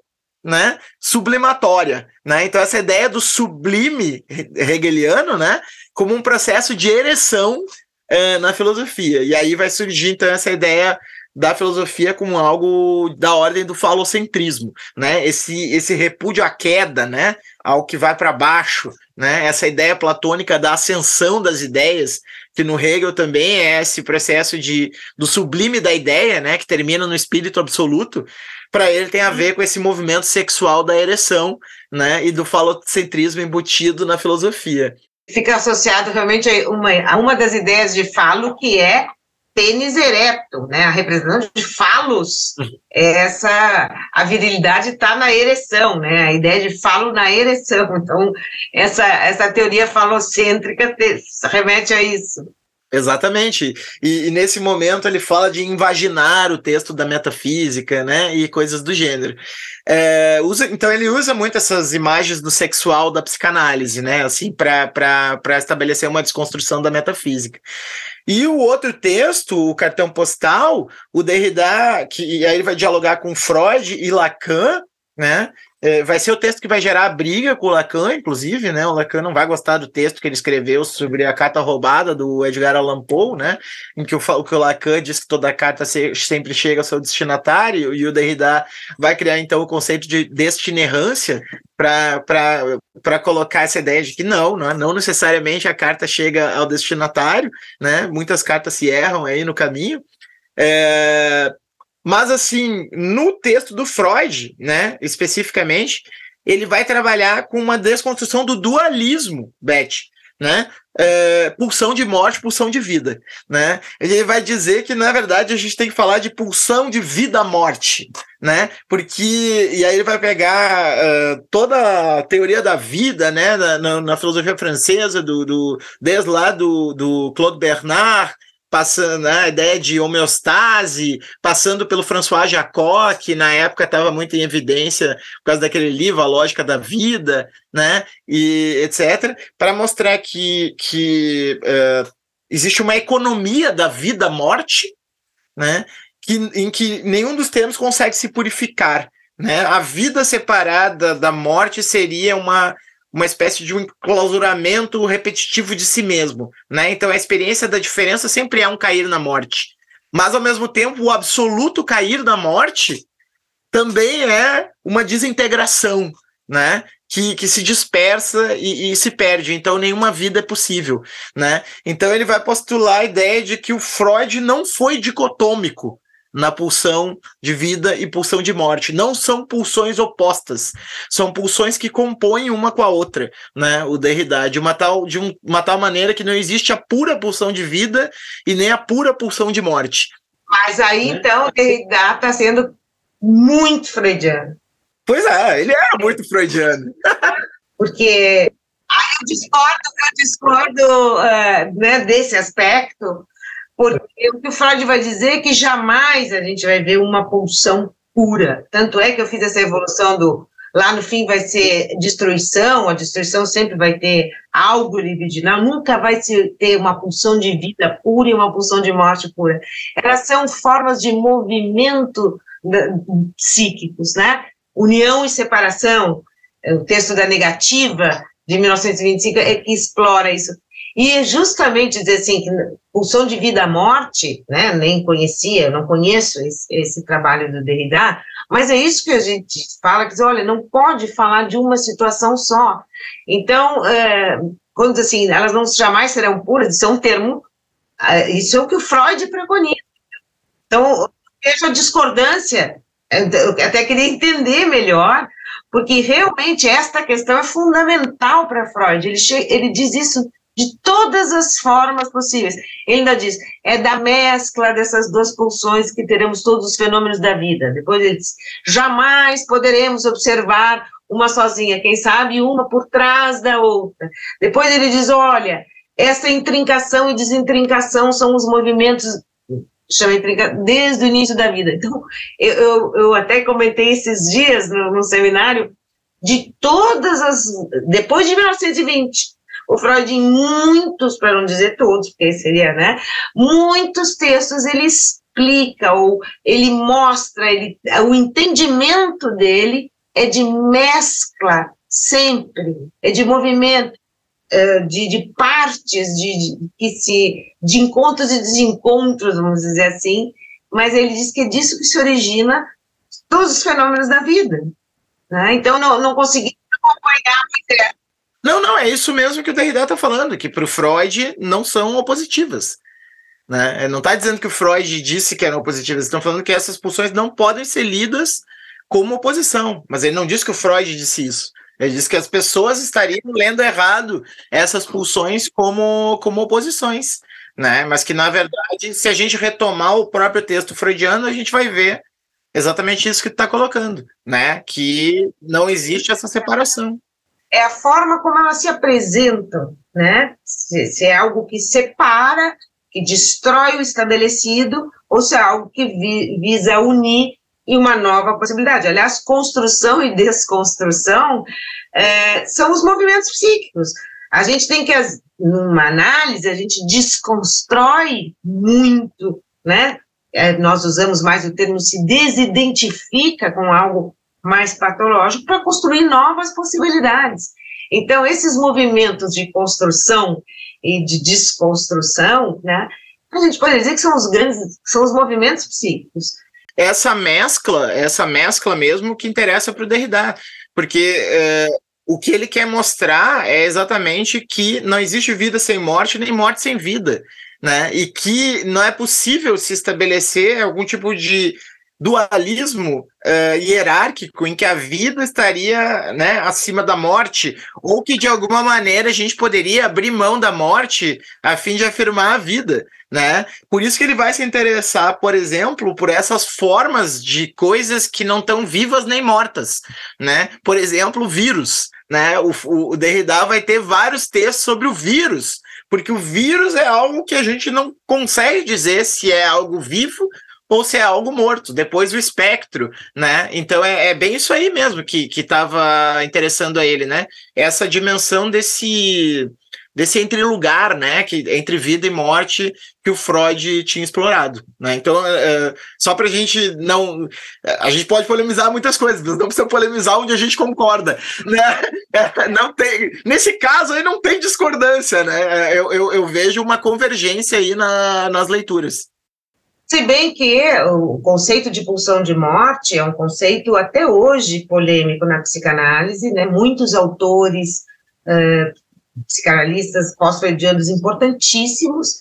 né, sublimatória, né? Então essa ideia do sublime hegeliano, né, como um processo de ereção uh, na filosofia. E aí vai surgir então essa ideia da filosofia como algo da ordem do falocentrismo, né? Esse esse repúdio à queda, né, ao que vai para baixo, né? Essa ideia platônica da ascensão das ideias que no Hegel também é esse processo de do sublime da ideia, né, que termina no espírito absoluto, para ele tem a ver com esse movimento sexual da ereção, né, e do falocentrismo embutido na filosofia. Fica associado realmente a uma, a uma das ideias de falo que é pênis ereto, né? A representação de falos, é essa a virilidade está na ereção, né? A ideia de falo na ereção. Então, essa essa teoria falocêntrica te, remete a isso. Exatamente. E, e, nesse momento ele fala de invaginar o texto da metafísica, né? E coisas do gênero. É, usa, então ele usa muito essas imagens do sexual da psicanálise, né? Assim, para estabelecer uma desconstrução da metafísica. E o outro texto, o cartão postal, o Derrida, que aí ele vai dialogar com Freud e Lacan, né? É, vai ser o texto que vai gerar briga com o Lacan, inclusive, né? O Lacan não vai gostar do texto que ele escreveu sobre a carta roubada do Edgar Allan Poe, né? Em que o, que o Lacan diz que toda carta se, sempre chega ao seu destinatário, e o Derrida vai criar então o conceito de destinerância para colocar essa ideia de que não, não, não necessariamente a carta chega ao destinatário, né? Muitas cartas se erram aí no caminho. É, mas, assim, no texto do Freud, né, especificamente, ele vai trabalhar com uma desconstrução do dualismo, Beth, né? É, pulsão de morte, pulsão de vida, né? Ele vai dizer que na verdade a gente tem que falar de pulsão de vida-morte, né? Porque e aí ele vai pegar uh, toda a teoria da vida, né? Na, na filosofia francesa do, do desde lá do, do Claude Bernard passando né, a ideia de homeostase, passando pelo François Jacob, que na época estava muito em evidência por causa daquele livro, A Lógica da Vida, né, e etc., para mostrar que, que uh, existe uma economia da vida-morte, né, que, em que nenhum dos termos consegue se purificar. Né? A vida separada da morte seria uma uma espécie de um enclausuramento repetitivo de si mesmo, né? Então a experiência da diferença sempre é um cair na morte. Mas ao mesmo tempo, o absoluto cair na morte também é uma desintegração, né? Que, que se dispersa e, e se perde, então nenhuma vida é possível, né? Então ele vai postular a ideia de que o Freud não foi dicotômico, na pulsão de vida e pulsão de morte. Não são pulsões opostas, são pulsões que compõem uma com a outra, né? O Derrida, de uma tal, de um, uma tal maneira que não existe a pura pulsão de vida e nem a pura pulsão de morte. Mas aí, né? então, o Derrida está sendo muito freudiano. Pois é, ele era muito freudiano. Porque aí eu discordo, eu discordo uh, né, desse aspecto, porque o que o Freud vai dizer é que jamais a gente vai ver uma pulsão pura. Tanto é que eu fiz essa evolução do lá no fim vai ser destruição, a destruição sempre vai ter algo libidinal, nunca vai ter uma pulsão de vida pura e uma pulsão de morte pura. Elas são formas de movimento psíquicos, né? União e separação, o texto da negativa de 1925 é que explora isso. E é justamente dizer assim, que pulsão de vida-morte, né, nem conhecia, não conheço esse, esse, trabalho do Derrida, mas é isso que a gente fala, que diz, olha, não pode falar de uma situação só. Então, é, quando assim, elas não jamais serão puras, isso é um termo, é, isso é o que o Freud preconiza. Então, veja a discordância, eu até queria entender melhor, porque realmente esta questão é fundamental para Freud, ele, ele diz isso de todas as formas possíveis. Ele ainda diz, é da mescla dessas duas pulsões que teremos todos os fenômenos da vida. Depois ele diz, jamais poderemos observar uma sozinha, quem sabe uma por trás da outra. Depois ele diz, olha, essa intrincação e desintrincação são os movimentos chama intrinca, desde o início da vida. Então, eu, eu, eu até comentei esses dias no, no seminário de todas as, depois de 1920, o Freud, em muitos, para não dizer todos, porque seria, né? Muitos textos ele explica ou ele mostra, ele, o entendimento dele é de mescla sempre, é de movimento, é, de, de partes, de, de, que se, de encontros e desencontros, vamos dizer assim, mas ele diz que é disso que se origina todos os fenômenos da vida. Né? Então, não, não consegui acompanhar não, não, é isso mesmo que o Derrida está falando, que para o Freud não são opositivas. Né? Não está dizendo que o Freud disse que eram opositivas, estão falando que essas pulsões não podem ser lidas como oposição. Mas ele não disse que o Freud disse isso. Ele disse que as pessoas estariam lendo errado essas pulsões como, como oposições. Né? Mas que, na verdade, se a gente retomar o próprio texto freudiano, a gente vai ver exatamente isso que está colocando, né? Que não existe essa separação é a forma como elas se apresentam, né? Se, se, é algo que separa, que destrói o estabelecido, ou se é algo que vi, visa unir em uma nova possibilidade. Aliás, construção e desconstrução é, são os movimentos psíquicos. A gente tem que, numa análise, a gente desconstrói muito, né? É, nós usamos mais o termo se desidentifica com algo mais patológico para construir novas possibilidades. Então, esses movimentos de construção e de desconstrução, né, a gente pode dizer que são os grandes, são os movimentos psíquicos. Essa mescla, essa mescla mesmo que interessa para o Derrida, porque é, o que ele quer mostrar é exatamente que não existe vida sem morte, nem morte sem vida, né? E que não é possível se estabelecer algum tipo de dualismo uh, hierárquico em que a vida estaria né, acima da morte, ou que de alguma maneira a gente poderia abrir mão da morte a fim de afirmar a vida. Né? Por isso que ele vai se interessar, por exemplo, por essas formas de coisas que não estão vivas nem mortas. Né? Por exemplo, vírus. Né? O, o Derrida vai ter vários textos sobre o vírus, porque o vírus é algo que a gente não consegue dizer se é algo vivo ou se é algo morto, depois o espectro, né? Então é, é bem isso aí mesmo que estava interessando a ele, né? Essa dimensão desse desse entre lugar, né, que entre vida e morte que o Freud tinha explorado, né? Então, é, só para a gente não, a gente pode polemizar muitas coisas, mas não precisa polemizar onde a gente concorda, né? Não tem, nesse caso aí não tem discordância, né? Eu, eu, eu vejo uma convergência aí na, nas leituras. Se bem que o conceito de pulsão de morte é um conceito até hoje polêmico na psicanálise, né? Muitos autores psicanalistas pós-freudianos importantíssimos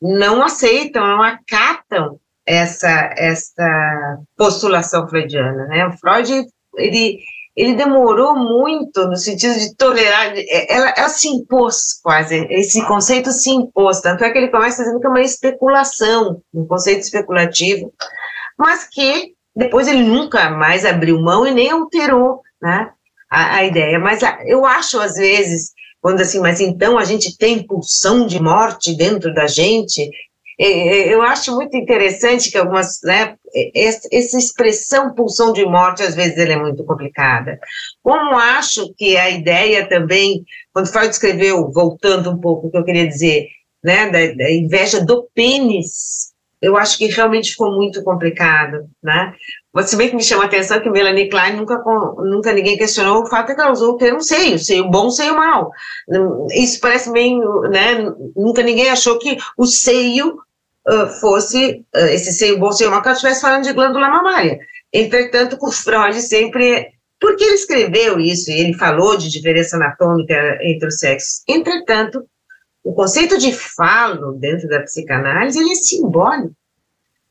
não aceitam, não acatam essa, essa postulação freudiana, né? O Freud, ele ele demorou muito no sentido de tolerar, é, ela, ela, se impôs quase, esse conceito se impôs, tanto é que ele começa dizendo que é uma especulação, um conceito especulativo, mas que depois ele nunca mais abriu mão e nem alterou né, a, a ideia. Mas a, eu acho, às vezes, quando assim, mas então a gente tem pulsão de morte dentro da gente, eu acho muito interessante que algumas, né, essa expressão pulsão de morte, às vezes, ela é muito complicada. Como acho que a ideia também, quando Freud escreveu, voltando um pouco o que eu queria dizer, né, da, da inveja do pênis, eu acho que realmente ficou muito complicado, né? Se bem que me chama a atenção que Melanie Klein nunca, nunca ninguém questionou o fato de que ela usou o termo seio, seio bom, seio mal. Isso parece meio, né? Nunca ninguém achou que o seio fosse, uh, esse seio bom, seio mal, que ela estivesse falando de glândula mamária. Entretanto, com Freud sempre. Porque ele escreveu isso, e ele falou de diferença anatômica entre os sexos. Entretanto, o conceito de falo dentro da psicanálise, ele é simbólico.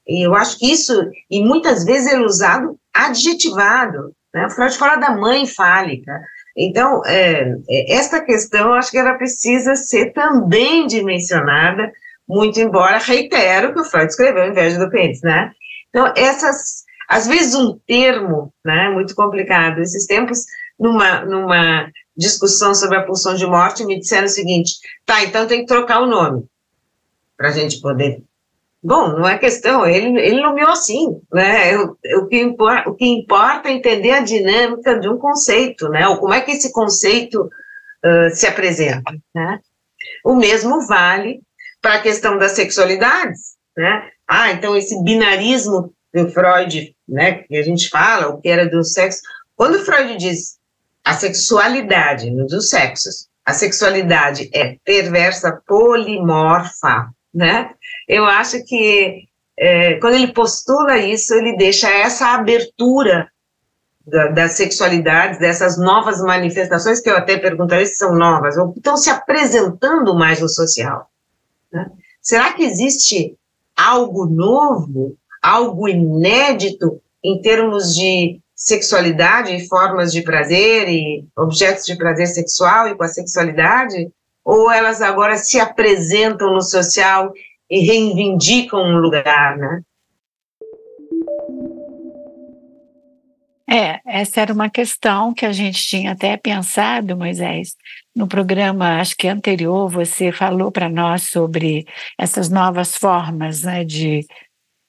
E eu acho que isso, e muitas vezes ele é usado adjetivado. Né? O Freud fala da mãe fálica. Então, é, é, esta questão, eu acho que ela precisa ser também dimensionada, muito embora, reitero, que o Freud escreveu Inveja do Pênis, né? Então, essas, às vezes um termo, né, muito complicado, esses tempos, numa, numa discussão sobre a pulsão de morte, me disseram o seguinte, tá, então tem que trocar o nome, para a gente poder Bom, não é questão, ele, ele nomeou assim, né? O, o, que importa, o que importa é entender a dinâmica de um conceito, né? Ou como é que esse conceito uh, se apresenta, né? O mesmo vale para a questão das sexualidades, né? Ah, então esse binarismo do Freud, né, que a gente fala, o que era do sexo, quando Freud diz a sexualidade dos sexos, a sexualidade é perversa, polimorfa, né? Eu acho que é, quando ele postula isso, ele deixa essa abertura da, das sexualidades, dessas novas manifestações, que eu até perguntaria se são novas, ou estão se apresentando mais no social. Né? Será que existe algo novo, algo inédito em termos de sexualidade e formas de prazer e objetos de prazer sexual e com a sexualidade? ou elas agora se apresentam no social e reivindicam um lugar, né? É, essa era uma questão que a gente tinha até pensado, Moisés. No programa, acho que anterior, você falou para nós sobre essas novas formas né, de,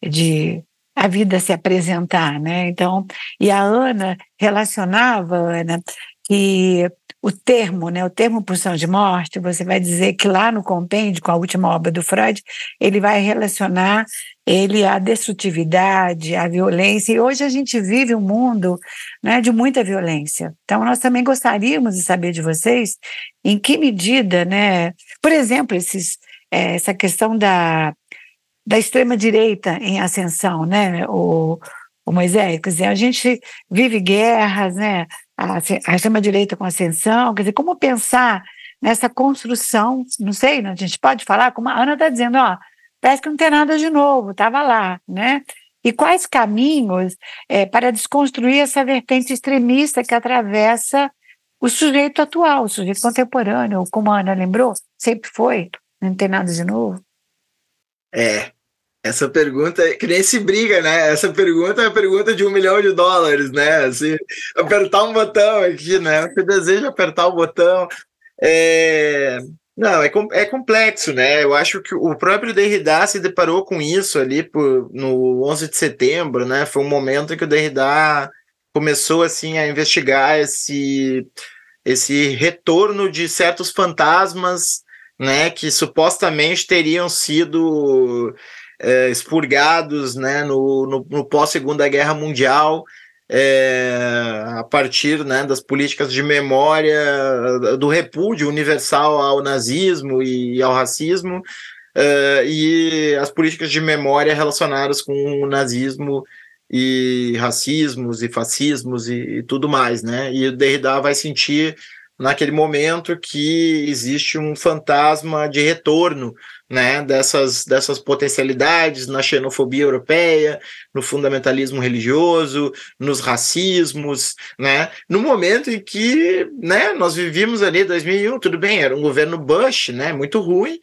de a vida se apresentar, né? Então, e a Ana relacionava, Ana, que o termo, né, o termo pulsão de morte, você vai dizer que lá no compêndio, com a última obra do Freud, ele vai relacionar ele à destrutividade, à violência, e hoje a gente vive um mundo né, de muita violência. Então, nós também gostaríamos de saber de vocês em que medida, né, por exemplo, esses, é, essa questão da, da extrema-direita em ascensão, né, o, o Moisés, quer dizer, a gente vive guerras, né, a, extrema-direita com ascensão, quer dizer, como pensar nessa construção, não sei, a gente pode falar, como a Ana está dizendo, ó, parece que não tem nada de novo, estava lá, né? E quais caminhos é, para desconstruir essa vertente extremista que atravessa o sujeito atual, o sujeito contemporâneo, como a Ana lembrou, sempre foi, não tem nada de novo? É, essa pergunta, que nem se briga, né? Essa pergunta é a pergunta de um milhão de dólares, né? Assim, apertar um botão aqui, né? Você deseja apertar o botão. É... Não, é, é complexo, né? Eu acho que o próprio Derrida se deparou com isso ali por, no 11 de setembro, né? Foi um momento em que o Derrida começou, assim, a investigar esse, esse retorno de certos fantasmas, né? Que supostamente teriam sido é, expurgados né, no, no, no pós-Segunda Guerra Mundial, é, a partir né, das políticas de memória, do repúdio universal ao nazismo e ao racismo, é, e as políticas de memória relacionadas com o nazismo e racismos e fascismos e, e tudo mais, né? E o Derrida vai sentir naquele momento que existe um fantasma de retorno né, dessas, dessas potencialidades na xenofobia europeia, no fundamentalismo religioso, nos racismos, né, no momento em que né, nós vivíamos ali 2001, tudo bem, era um governo Bush, né, muito ruim,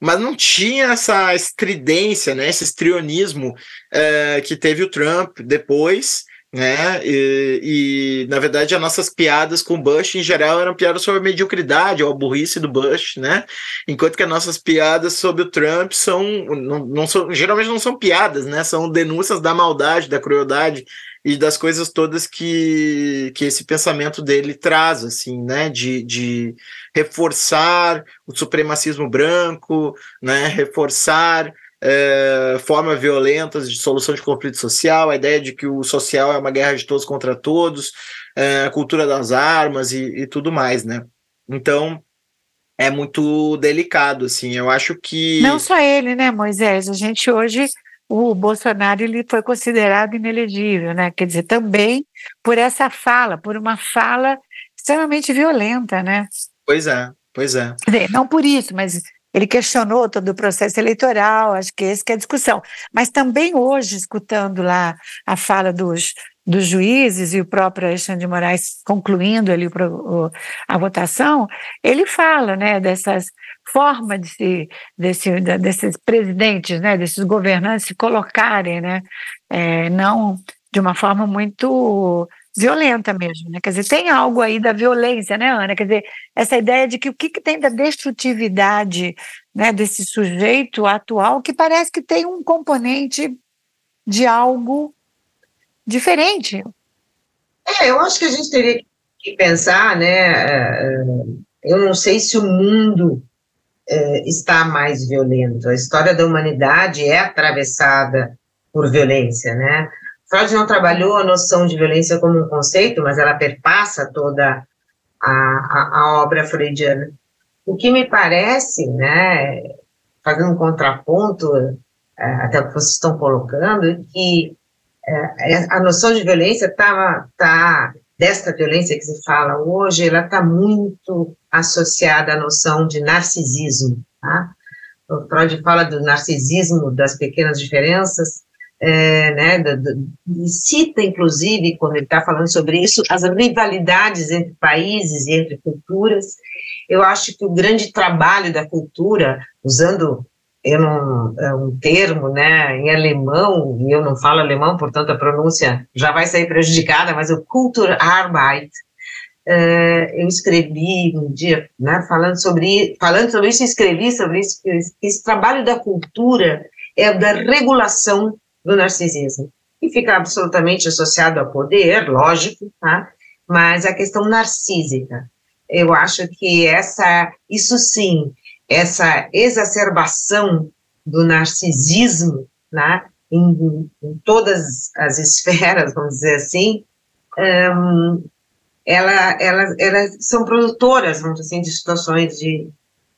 mas não tinha essa estridência, né, esse estrionismo é, que teve o Trump depois, né? E, e, na verdade as nossas piadas com Bush em geral eram piadas sobre a mediocridade ou a burrice do Bush, né? Enquanto que as nossas piadas sobre o Trump são não, não são geralmente não são piadas, né? São denúncias da maldade, da crueldade e das coisas todas que, que esse pensamento dele traz, assim, né? De, de reforçar o supremacismo branco, né? Reforçar é, formas violentas de solução de conflito social, a ideia de que o social é uma guerra de todos contra todos, é, a cultura das armas e, e tudo mais, né? Então, é muito delicado, assim. Eu acho que. Não só ele, né, Moisés? A gente hoje. O Bolsonaro ele foi considerado inelegível, né? Quer dizer, também por essa fala, por uma fala extremamente violenta, né? Pois é, pois é. Quer dizer, não por isso, mas ele questionou todo o processo eleitoral, acho que esse é a discussão. Mas também hoje, escutando lá a fala dos, dos juízes e o próprio Alexandre de Moraes concluindo ali o, a votação, ele fala né, dessas formas de se, desse, desses presidentes, né, desses governantes se colocarem, né, é, não de uma forma muito violenta mesmo, né? Quer dizer, tem algo aí da violência, né, Ana? Quer dizer, essa ideia de que o que, que tem da destrutividade né, desse sujeito atual que parece que tem um componente de algo diferente. É, eu acho que a gente teria que pensar, né? É, eu não sei se o mundo é, está mais violento. A história da humanidade é atravessada por violência, né? Freud não trabalhou a noção de violência como um conceito, mas ela perpassa toda a, a, a obra freudiana. O que me parece, né, fazendo um contraponto é, até o que vocês estão colocando, é que é, a noção de violência está, tá, desta violência que se fala hoje, ela está muito associada à noção de narcisismo, tá? O Freud fala do narcisismo das pequenas diferenças, é, né, cita, inclusive, quando ele está falando sobre isso, as rivalidades entre países e entre culturas. Eu acho que o grande trabalho da cultura, usando eu não, é um termo né, em alemão, e eu não falo alemão, portanto a pronúncia já vai sair prejudicada, mas o Kulturarbeit, é, eu escrevi um dia, né, falando sobre, falando sobre isso, escrevi sobre isso, esse trabalho da cultura é da regulação do narcisismo, e fica absolutamente associado ao poder, lógico, tá? mas a questão narcísica, eu acho que essa, isso sim, essa exacerbação do narcisismo, né, em, em todas as esferas, vamos dizer assim, um, ela, ela, elas são produtoras, vamos dizer assim, de situações de,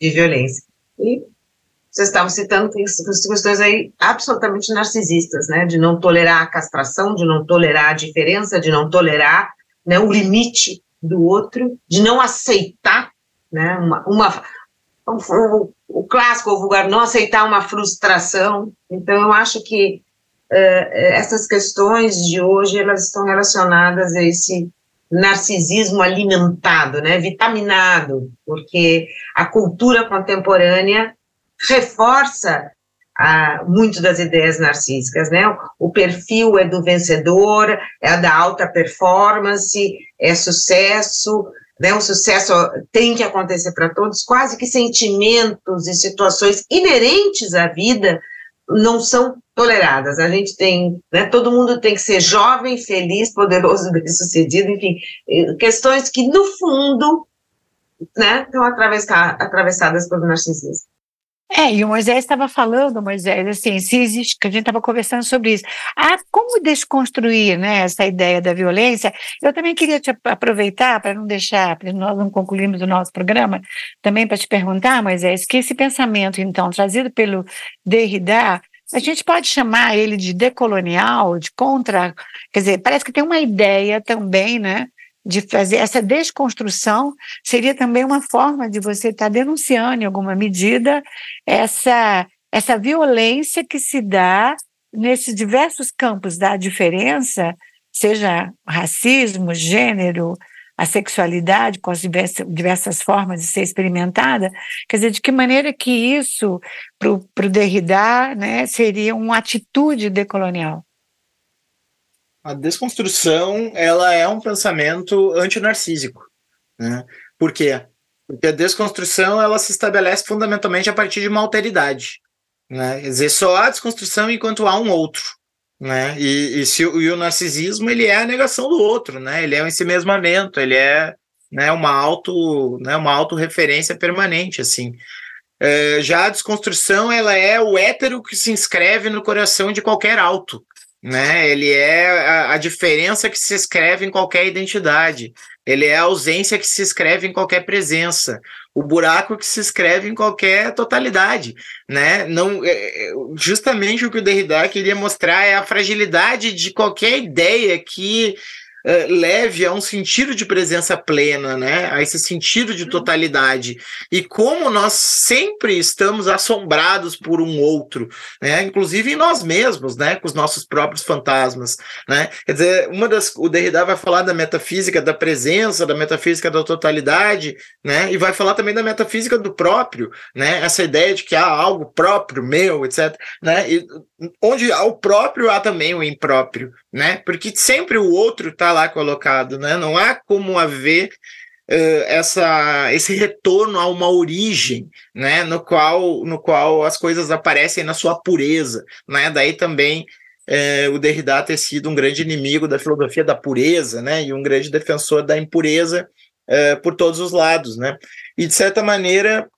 de violência. E vocês estavam citando questões aí absolutamente narcisistas, né, de não tolerar a castração, de não tolerar a diferença, de não tolerar né, o limite do outro, de não aceitar né, uma, uma o, o clássico, o vulgar, não aceitar uma frustração. Então, eu acho que uh, essas questões de hoje, elas estão relacionadas a esse narcisismo alimentado, né, vitaminado, porque a cultura contemporânea reforça ah, muito das ideias narcísicas, né? O perfil é do vencedor, é da alta performance, é sucesso, né? O sucesso tem que acontecer para todos, quase que sentimentos e situações inerentes à vida não são toleradas. A gente tem, né, todo mundo tem que ser jovem, feliz, poderoso, bem-sucedido, enfim, questões que no fundo, né, estão atravessadas pelo narcisismo. É, e o Moisés estava falando, Moisés, assim, se existe, que a gente estava conversando sobre isso. Ah, como desconstruir né, essa ideia da violência? Eu também queria te aproveitar, para não deixar, para nós não concluirmos o nosso programa, também para te perguntar, Moisés, que esse pensamento, então, trazido pelo Derrida, a gente pode chamar ele de decolonial, de contra, quer dizer, parece que tem uma ideia também, né, de fazer essa desconstrução seria também uma forma de você estar tá denunciando em alguma medida essa essa violência que se dá nesses diversos campos da diferença, seja racismo, gênero, a sexualidade com as diversas, diversas formas de ser experimentada, quer dizer, de que maneira que isso, para o Derrida, né, seria uma atitude decolonial? A desconstrução ela é um pensamento antinarcísico. Né? Por quê? Porque a desconstrução ela se estabelece fundamentalmente a partir de uma alteridade. Né? Quer dizer, só há desconstrução enquanto há um outro. Né? E, e, se, e o narcisismo ele é a negação do outro, né? ele é o ensimesmamento, ele é né, uma auto né, uma autorreferência permanente assim É, já a desconstrução ela é o hétero que se inscreve no coração de qualquer alto. Né? Ele é a, a diferença que se escreve em qualquer identidade. Ele é a ausência que se escreve em qualquer presença, o buraco que se escreve em qualquer totalidade, né? Não, é, é, justamente o que o Derrida queria mostrar é a fragilidade de qualquer ideia que uh, leve a um sentido de presença plena, né? A esse sentido de uhum. totalidade. E como nós sempre estamos assombrados por um outro, né? Inclusive em nós mesmos, né? Com os nossos próprios fantasmas, né? Quer dizer, uma das o Derrida vai falar da metafísica da presença, da metafísica da totalidade, né? E vai falar também da metafísica do próprio, né? Essa ideia de que há algo próprio, meu, etc, né? E onde há o próprio há também o impróprio, né? Porque sempre o outro está lá colocado, né? Não há como haver uh, essa, esse retorno a uma origem, né? No qual, no qual as coisas aparecem na sua pureza, né? Daí também uh, o Derrida ter sido um grande inimigo da filosofia da pureza, né? E um grande defensor da impureza uh, por todos os lados, né? E de certa maneira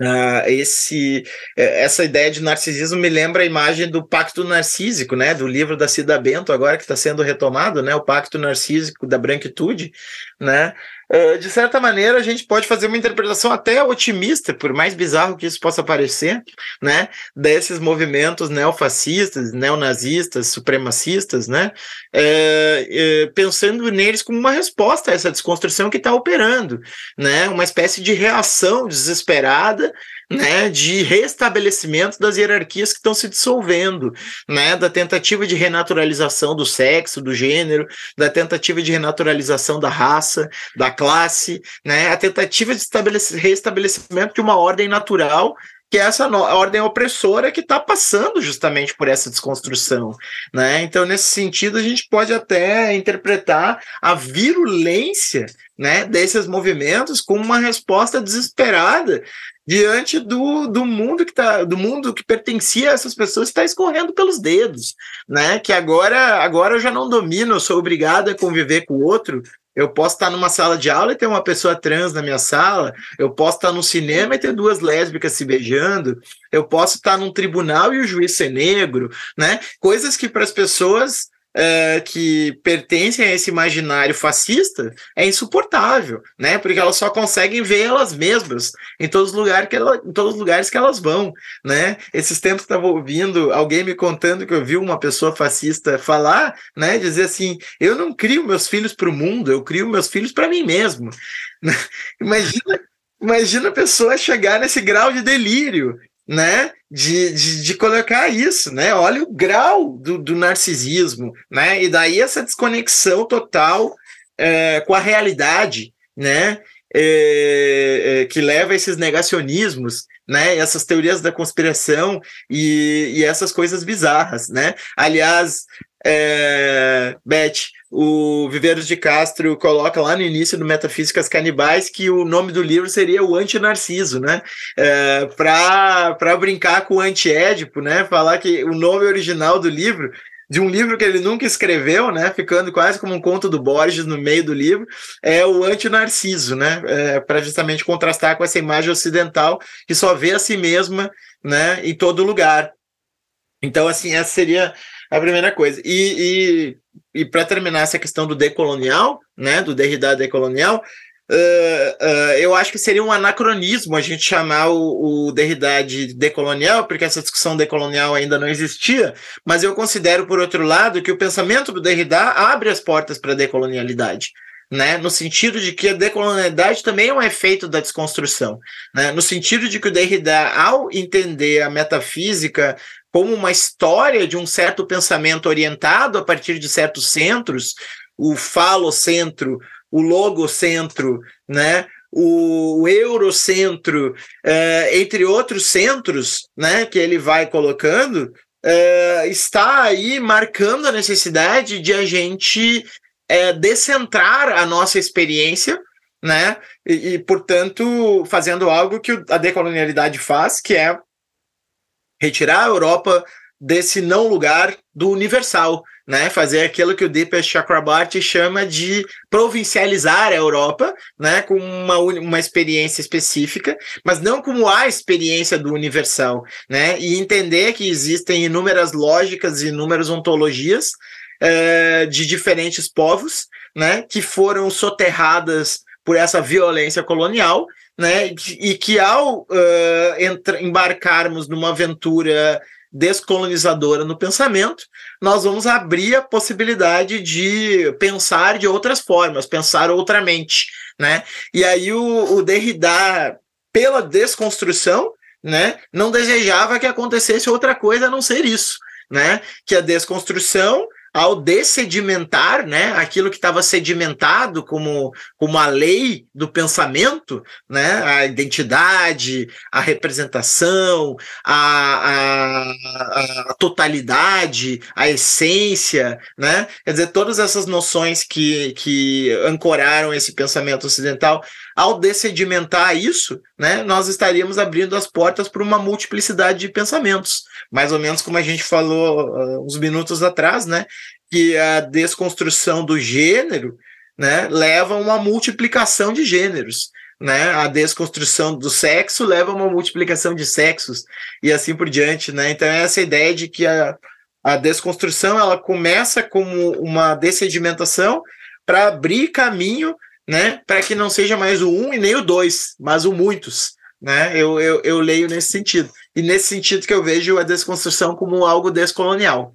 Uh, esse, é, essa ideia de narcisismo me lembra a imagem do Pacto Narcísico, né, do livro da Cida Bento, agora que está sendo retomado, né, o Pacto Narcísico da Branquitude, né, uh, de certa maneira a gente pode fazer uma interpretação até otimista, por mais bizarro que isso possa parecer, né, desses movimentos neofascistas, neonazistas, supremacistas, né, uh, pensando neles como uma resposta a essa desconstrução que está operando, né, uma espécie de reação desesperada né, de restabelecimento das hierarquias que estão se dissolvendo, né, da tentativa de renaturalização do sexo, do gênero, da tentativa de renaturalização da raça, da classe, né, a tentativa de restabelecimento de uma ordem natural que é essa ordem opressora que está passando justamente por essa desconstrução, né? Então, nesse sentido, a gente pode até interpretar a virulência, né, desses movimentos como uma resposta desesperada diante do, do mundo que tá, do mundo que pertencia a essas pessoas está escorrendo pelos dedos, né? Que agora, agora eu já não domino, eu sou obrigado a conviver com o outro. Eu posso estar numa sala de aula e ter uma pessoa trans na minha sala. Eu posso estar no cinema e ter duas lésbicas se beijando. Eu posso estar num tribunal e o juiz ser negro, né? Coisas que para as pessoas uh, que pertencem a esse imaginário fascista é insuportável, né? Porque elas só conseguem ver elas mesmas em todos os lugares que, ela, em todos os lugares que elas vão, né? Esses tempos estava ouvindo alguém me contando que eu vi uma pessoa fascista falar, né? Dizer assim: eu não crio meus filhos para o mundo, eu crio meus filhos para mim mesmo. Imagina. Imagina a pessoa chegar nesse grau de delírio né, de, de, de, colocar isso, né? Olha o grau do, do narcisismo, né? E daí essa desconexão total é, com a realidade, né? É, é, que leva a esses negacionismos, né? Essas teorias da conspiração e, e essas coisas bizarras, né? Aliás, é, Beth, o Viveiros de Castro coloca lá no início do Metafísicas Canibais que o nome do livro seria o Anti-Narciso, né? É, Para brincar com o Anti-Édipo, né? Falar que o nome original do livro de um livro que ele nunca escreveu, né, ficando quase como um conto do Borges no meio do livro, é o Anti-Narciso, né, é, para justamente contrastar com essa imagem ocidental que só vê a si mesma, né, em todo lugar. Então, assim, essa seria a primeira coisa. E, e, e para terminar essa questão do decolonial, né, do Derrida decolonial, uh, uh, eu acho que seria um anacronismo a gente chamar o, o Derrida de decolonial, porque essa discussão decolonial ainda não existia, mas eu considero, por outro lado, que o pensamento do Derrida abre as portas para a decolonialidade. Né, no sentido de que a decolonialidade também é um efeito da desconstrução, né, no sentido de que o Derrida, ao entender a metafísica como uma história de um certo pensamento orientado a partir de certos centros, o falocentro, o logocentro, né? o eurocentro, uh, entre outros centros né, que ele vai colocando, uh, está aí marcando a necessidade de a gente uh, descentrar a nossa experiência, né? E, e, portanto, fazendo algo que a decolonialidade faz, que é retirar a Europa desse não lugar do universal, né? Fazer aquilo que o Deepesh Chakrabarti chama de provincializar a Europa, né? Com uma, uma experiência específica, mas não como a experiência do universal, né? E entender que existem inúmeras lógicas e inúmeras ontologias é, de diferentes povos, né? Que foram soterradas por essa violência colonial, né? E que ao uh, embarcarmos numa aventura descolonizadora no pensamento, nós vamos abrir a possibilidade de pensar de outras formas, pensar outramente, né? E aí o, o Derrida, pela desconstrução, né, não desejava que acontecesse outra coisa a não ser isso, né? Que a desconstrução ao dessedimentar, né, aquilo que estava sedimentado como, como a lei do pensamento, né, a identidade, a representação, a, a, a totalidade, a essência, né, quer dizer, todas essas noções que, que ancoraram esse pensamento ocidental, ao dessedimentar isso, né, nós estaríamos abrindo as portas para uma multiplicidade de pensamentos, mais ou menos como a gente falou uh, uns minutos atrás, né, que a desconstrução do gênero né, leva a uma multiplicação de gêneros. Né? A desconstrução do sexo leva a uma multiplicação de sexos e assim por diante. Né? Então, é essa ideia de que a, a desconstrução ela começa como uma dessedimentação para abrir caminho né, para que não seja mais o um e nem o dois, mas o muitos. Né? Eu, eu, eu leio nesse sentido. E nesse sentido que eu vejo a desconstrução como algo descolonial.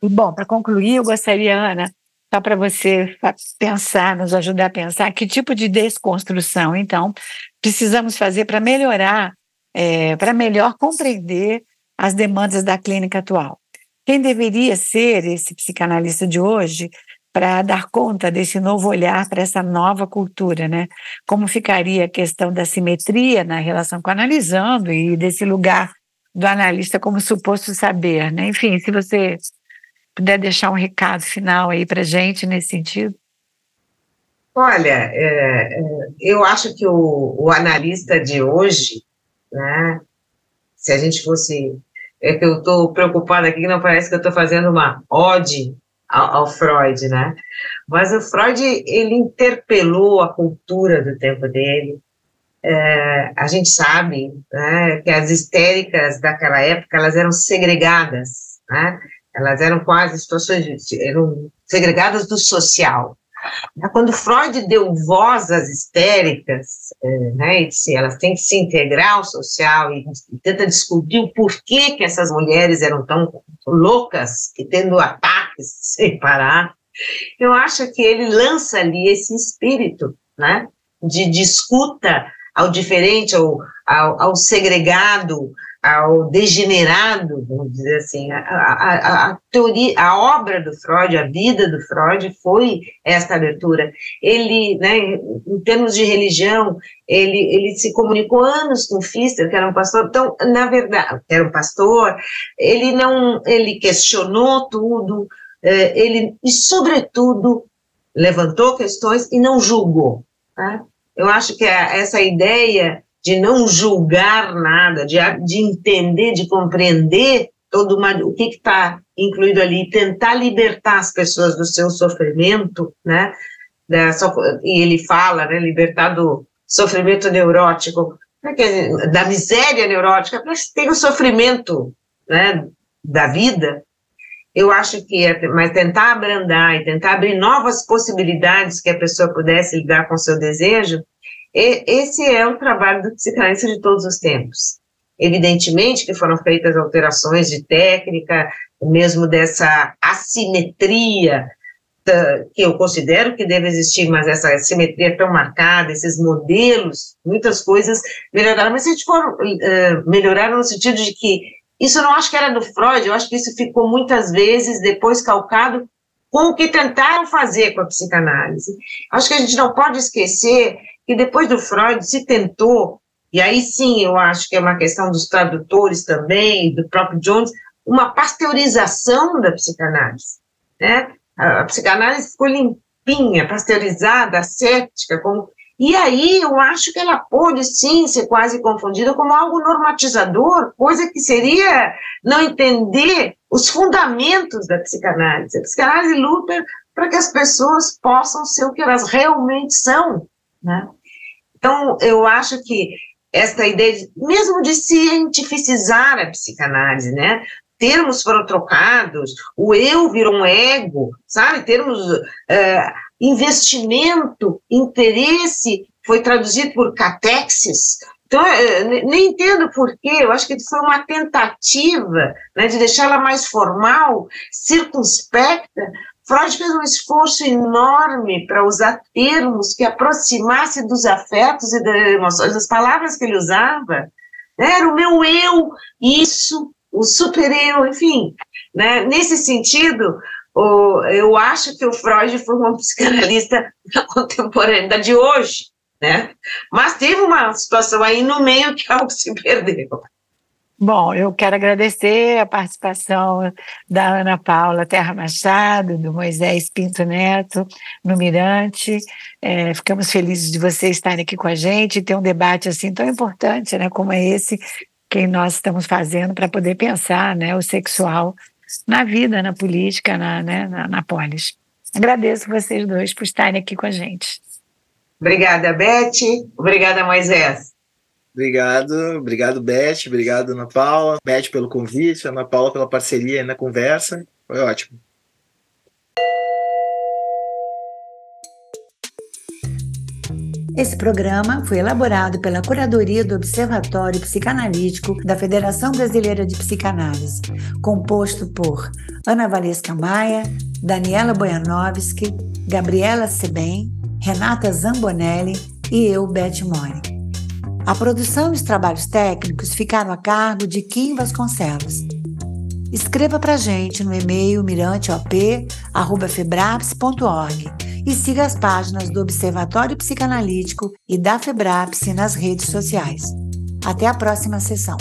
Bom, para concluir, eu gostaria, Ana, só para você pensar, nos ajudar a pensar, que tipo de desconstrução, então, precisamos fazer para melhorar, é, para melhor compreender as demandas da clínica atual. Quem deveria ser esse psicanalista de hoje para dar conta desse novo olhar para essa nova cultura, né? Como ficaria a questão da simetria na relação com o analisando e desse lugar do analista como suposto saber, né? Enfim, se você puder deixar um recado final aí para gente nesse sentido. Olha, é, é, eu acho que o, o, analista de hoje, né, se a gente fosse, é que eu estou preocupada aqui, não parece que eu estou fazendo uma ode ao, ao, Freud, né, mas o Freud, ele interpelou a cultura do tempo dele, é, a gente sabe né, que as histéricas daquela época, elas eram segregadas, né, elas eram quase situações, eram segregadas do social. Quando Freud deu voz às histéricas, é, né, e disse, elas têm que se integrar ao social e, e tenta descobrir o porquê que essas mulheres eram tão loucas e tendo ataques sem parar, eu acho que ele lança ali esse espírito, né, de, de escuta ao diferente, ao, ao, ao segregado, ao degenerado, vamos dizer assim, a, a, a, teoria, a obra do Freud, a vida do Freud foi esta abertura. Ele, né, em termos de religião, ele, ele se comunicou anos com Pfister, que era um pastor, então, na verdade, era um pastor, ele não, ele questionou tudo, eh, ele, e sobretudo, levantou questões e não julgou, tá? Eu acho que essa ideia de não julgar nada, de, de entender, de compreender todo uma, o que está incluído ali, tentar libertar as pessoas do seu sofrimento, né? e ele fala, né, libertar do sofrimento neurótico, né, da miséria neurótica, mas tem o sofrimento, né, da vida. Eu acho que é, mas tentar abrandar e tentar abrir novas possibilidades que a pessoa pudesse lidar com o seu desejo, e, esse é o trabalho do psicanalista de todos os tempos. Evidentemente que foram feitas alterações de técnica, mesmo dessa assimetria que eu considero que deve existir, mas essa assimetria tão marcada, esses modelos, muitas coisas melhoraram, mas se a gente for uh, melhoraram no sentido de que isso eu não acho que era do Freud, eu acho que isso ficou muitas vezes depois calcado com o que tentaram fazer com a psicanálise. Acho que a gente não pode esquecer que depois do Freud se tentou, e aí sim eu acho que é uma questão dos tradutores também, do próprio Jones, uma pasteurização da psicanálise. Né? A, psicanálise ficou limpinha, pasteurizada, ascética, como E aí eu acho que ela pode sim ser quase confundida como algo normatizador, coisa que seria não entender os fundamentos da psicanálise. A psicanálise luta para que as pessoas possam ser o que elas realmente são, né? Então, eu acho que esta ideia, de, mesmo de cientificizar a psicanálise, né? Termos foram trocados, o eu virou um ego, sabe? Termos uh, investimento, interesse, foi traduzido por catexis. Então, eu nem entendo por quê, eu acho que foi uma tentativa né, de deixá-la mais formal, circunspecta. Freud fez um esforço enorme para usar termos que aproximassem dos afetos e das emoções, das palavras que ele usava. Era o meu eu, isso, o super-eu, enfim. Né? Nesse sentido, eu acho que o Freud foi um psicanalista contemporânea de hoje, né? Mas teve uma situação aí no meio que algo se perdeu. Bom, eu quero agradecer a participação da Ana Paula Terra Machado, do Moisés Pinto Neto, no Mirante. É, ficamos felizes de vocês estarem aqui com a gente e ter um debate assim tão importante, né, como é esse que nós estamos fazendo para poder pensar, né, o sexual na vida, na política, na, né, na, na polis. Agradeço vocês dois por estarem aqui com a gente. Obrigada, Beth. Obrigada, Moisés. Obrigado, obrigado, Beth, obrigado, Ana Paula. Beth pelo convite, Ana Paula pela parceria na conversa. Foi ótimo. Esse programa foi elaborado pela curadoria do Observatório Psicanalítico da Federação Brasileira de Psicanálise, composto por Ana Valesca Maia, Daniela Bojanovski, Gabriela Sebem, Renata Zambonelli e eu, Beth Mori. A produção e os trabalhos técnicos ficaram a cargo de Kim Vasconcelos. Escreva para gente no e-mail miranteop.febraps.org e siga as páginas do Observatório Psicanalítico e da Febrapse nas redes sociais. Até a próxima sessão.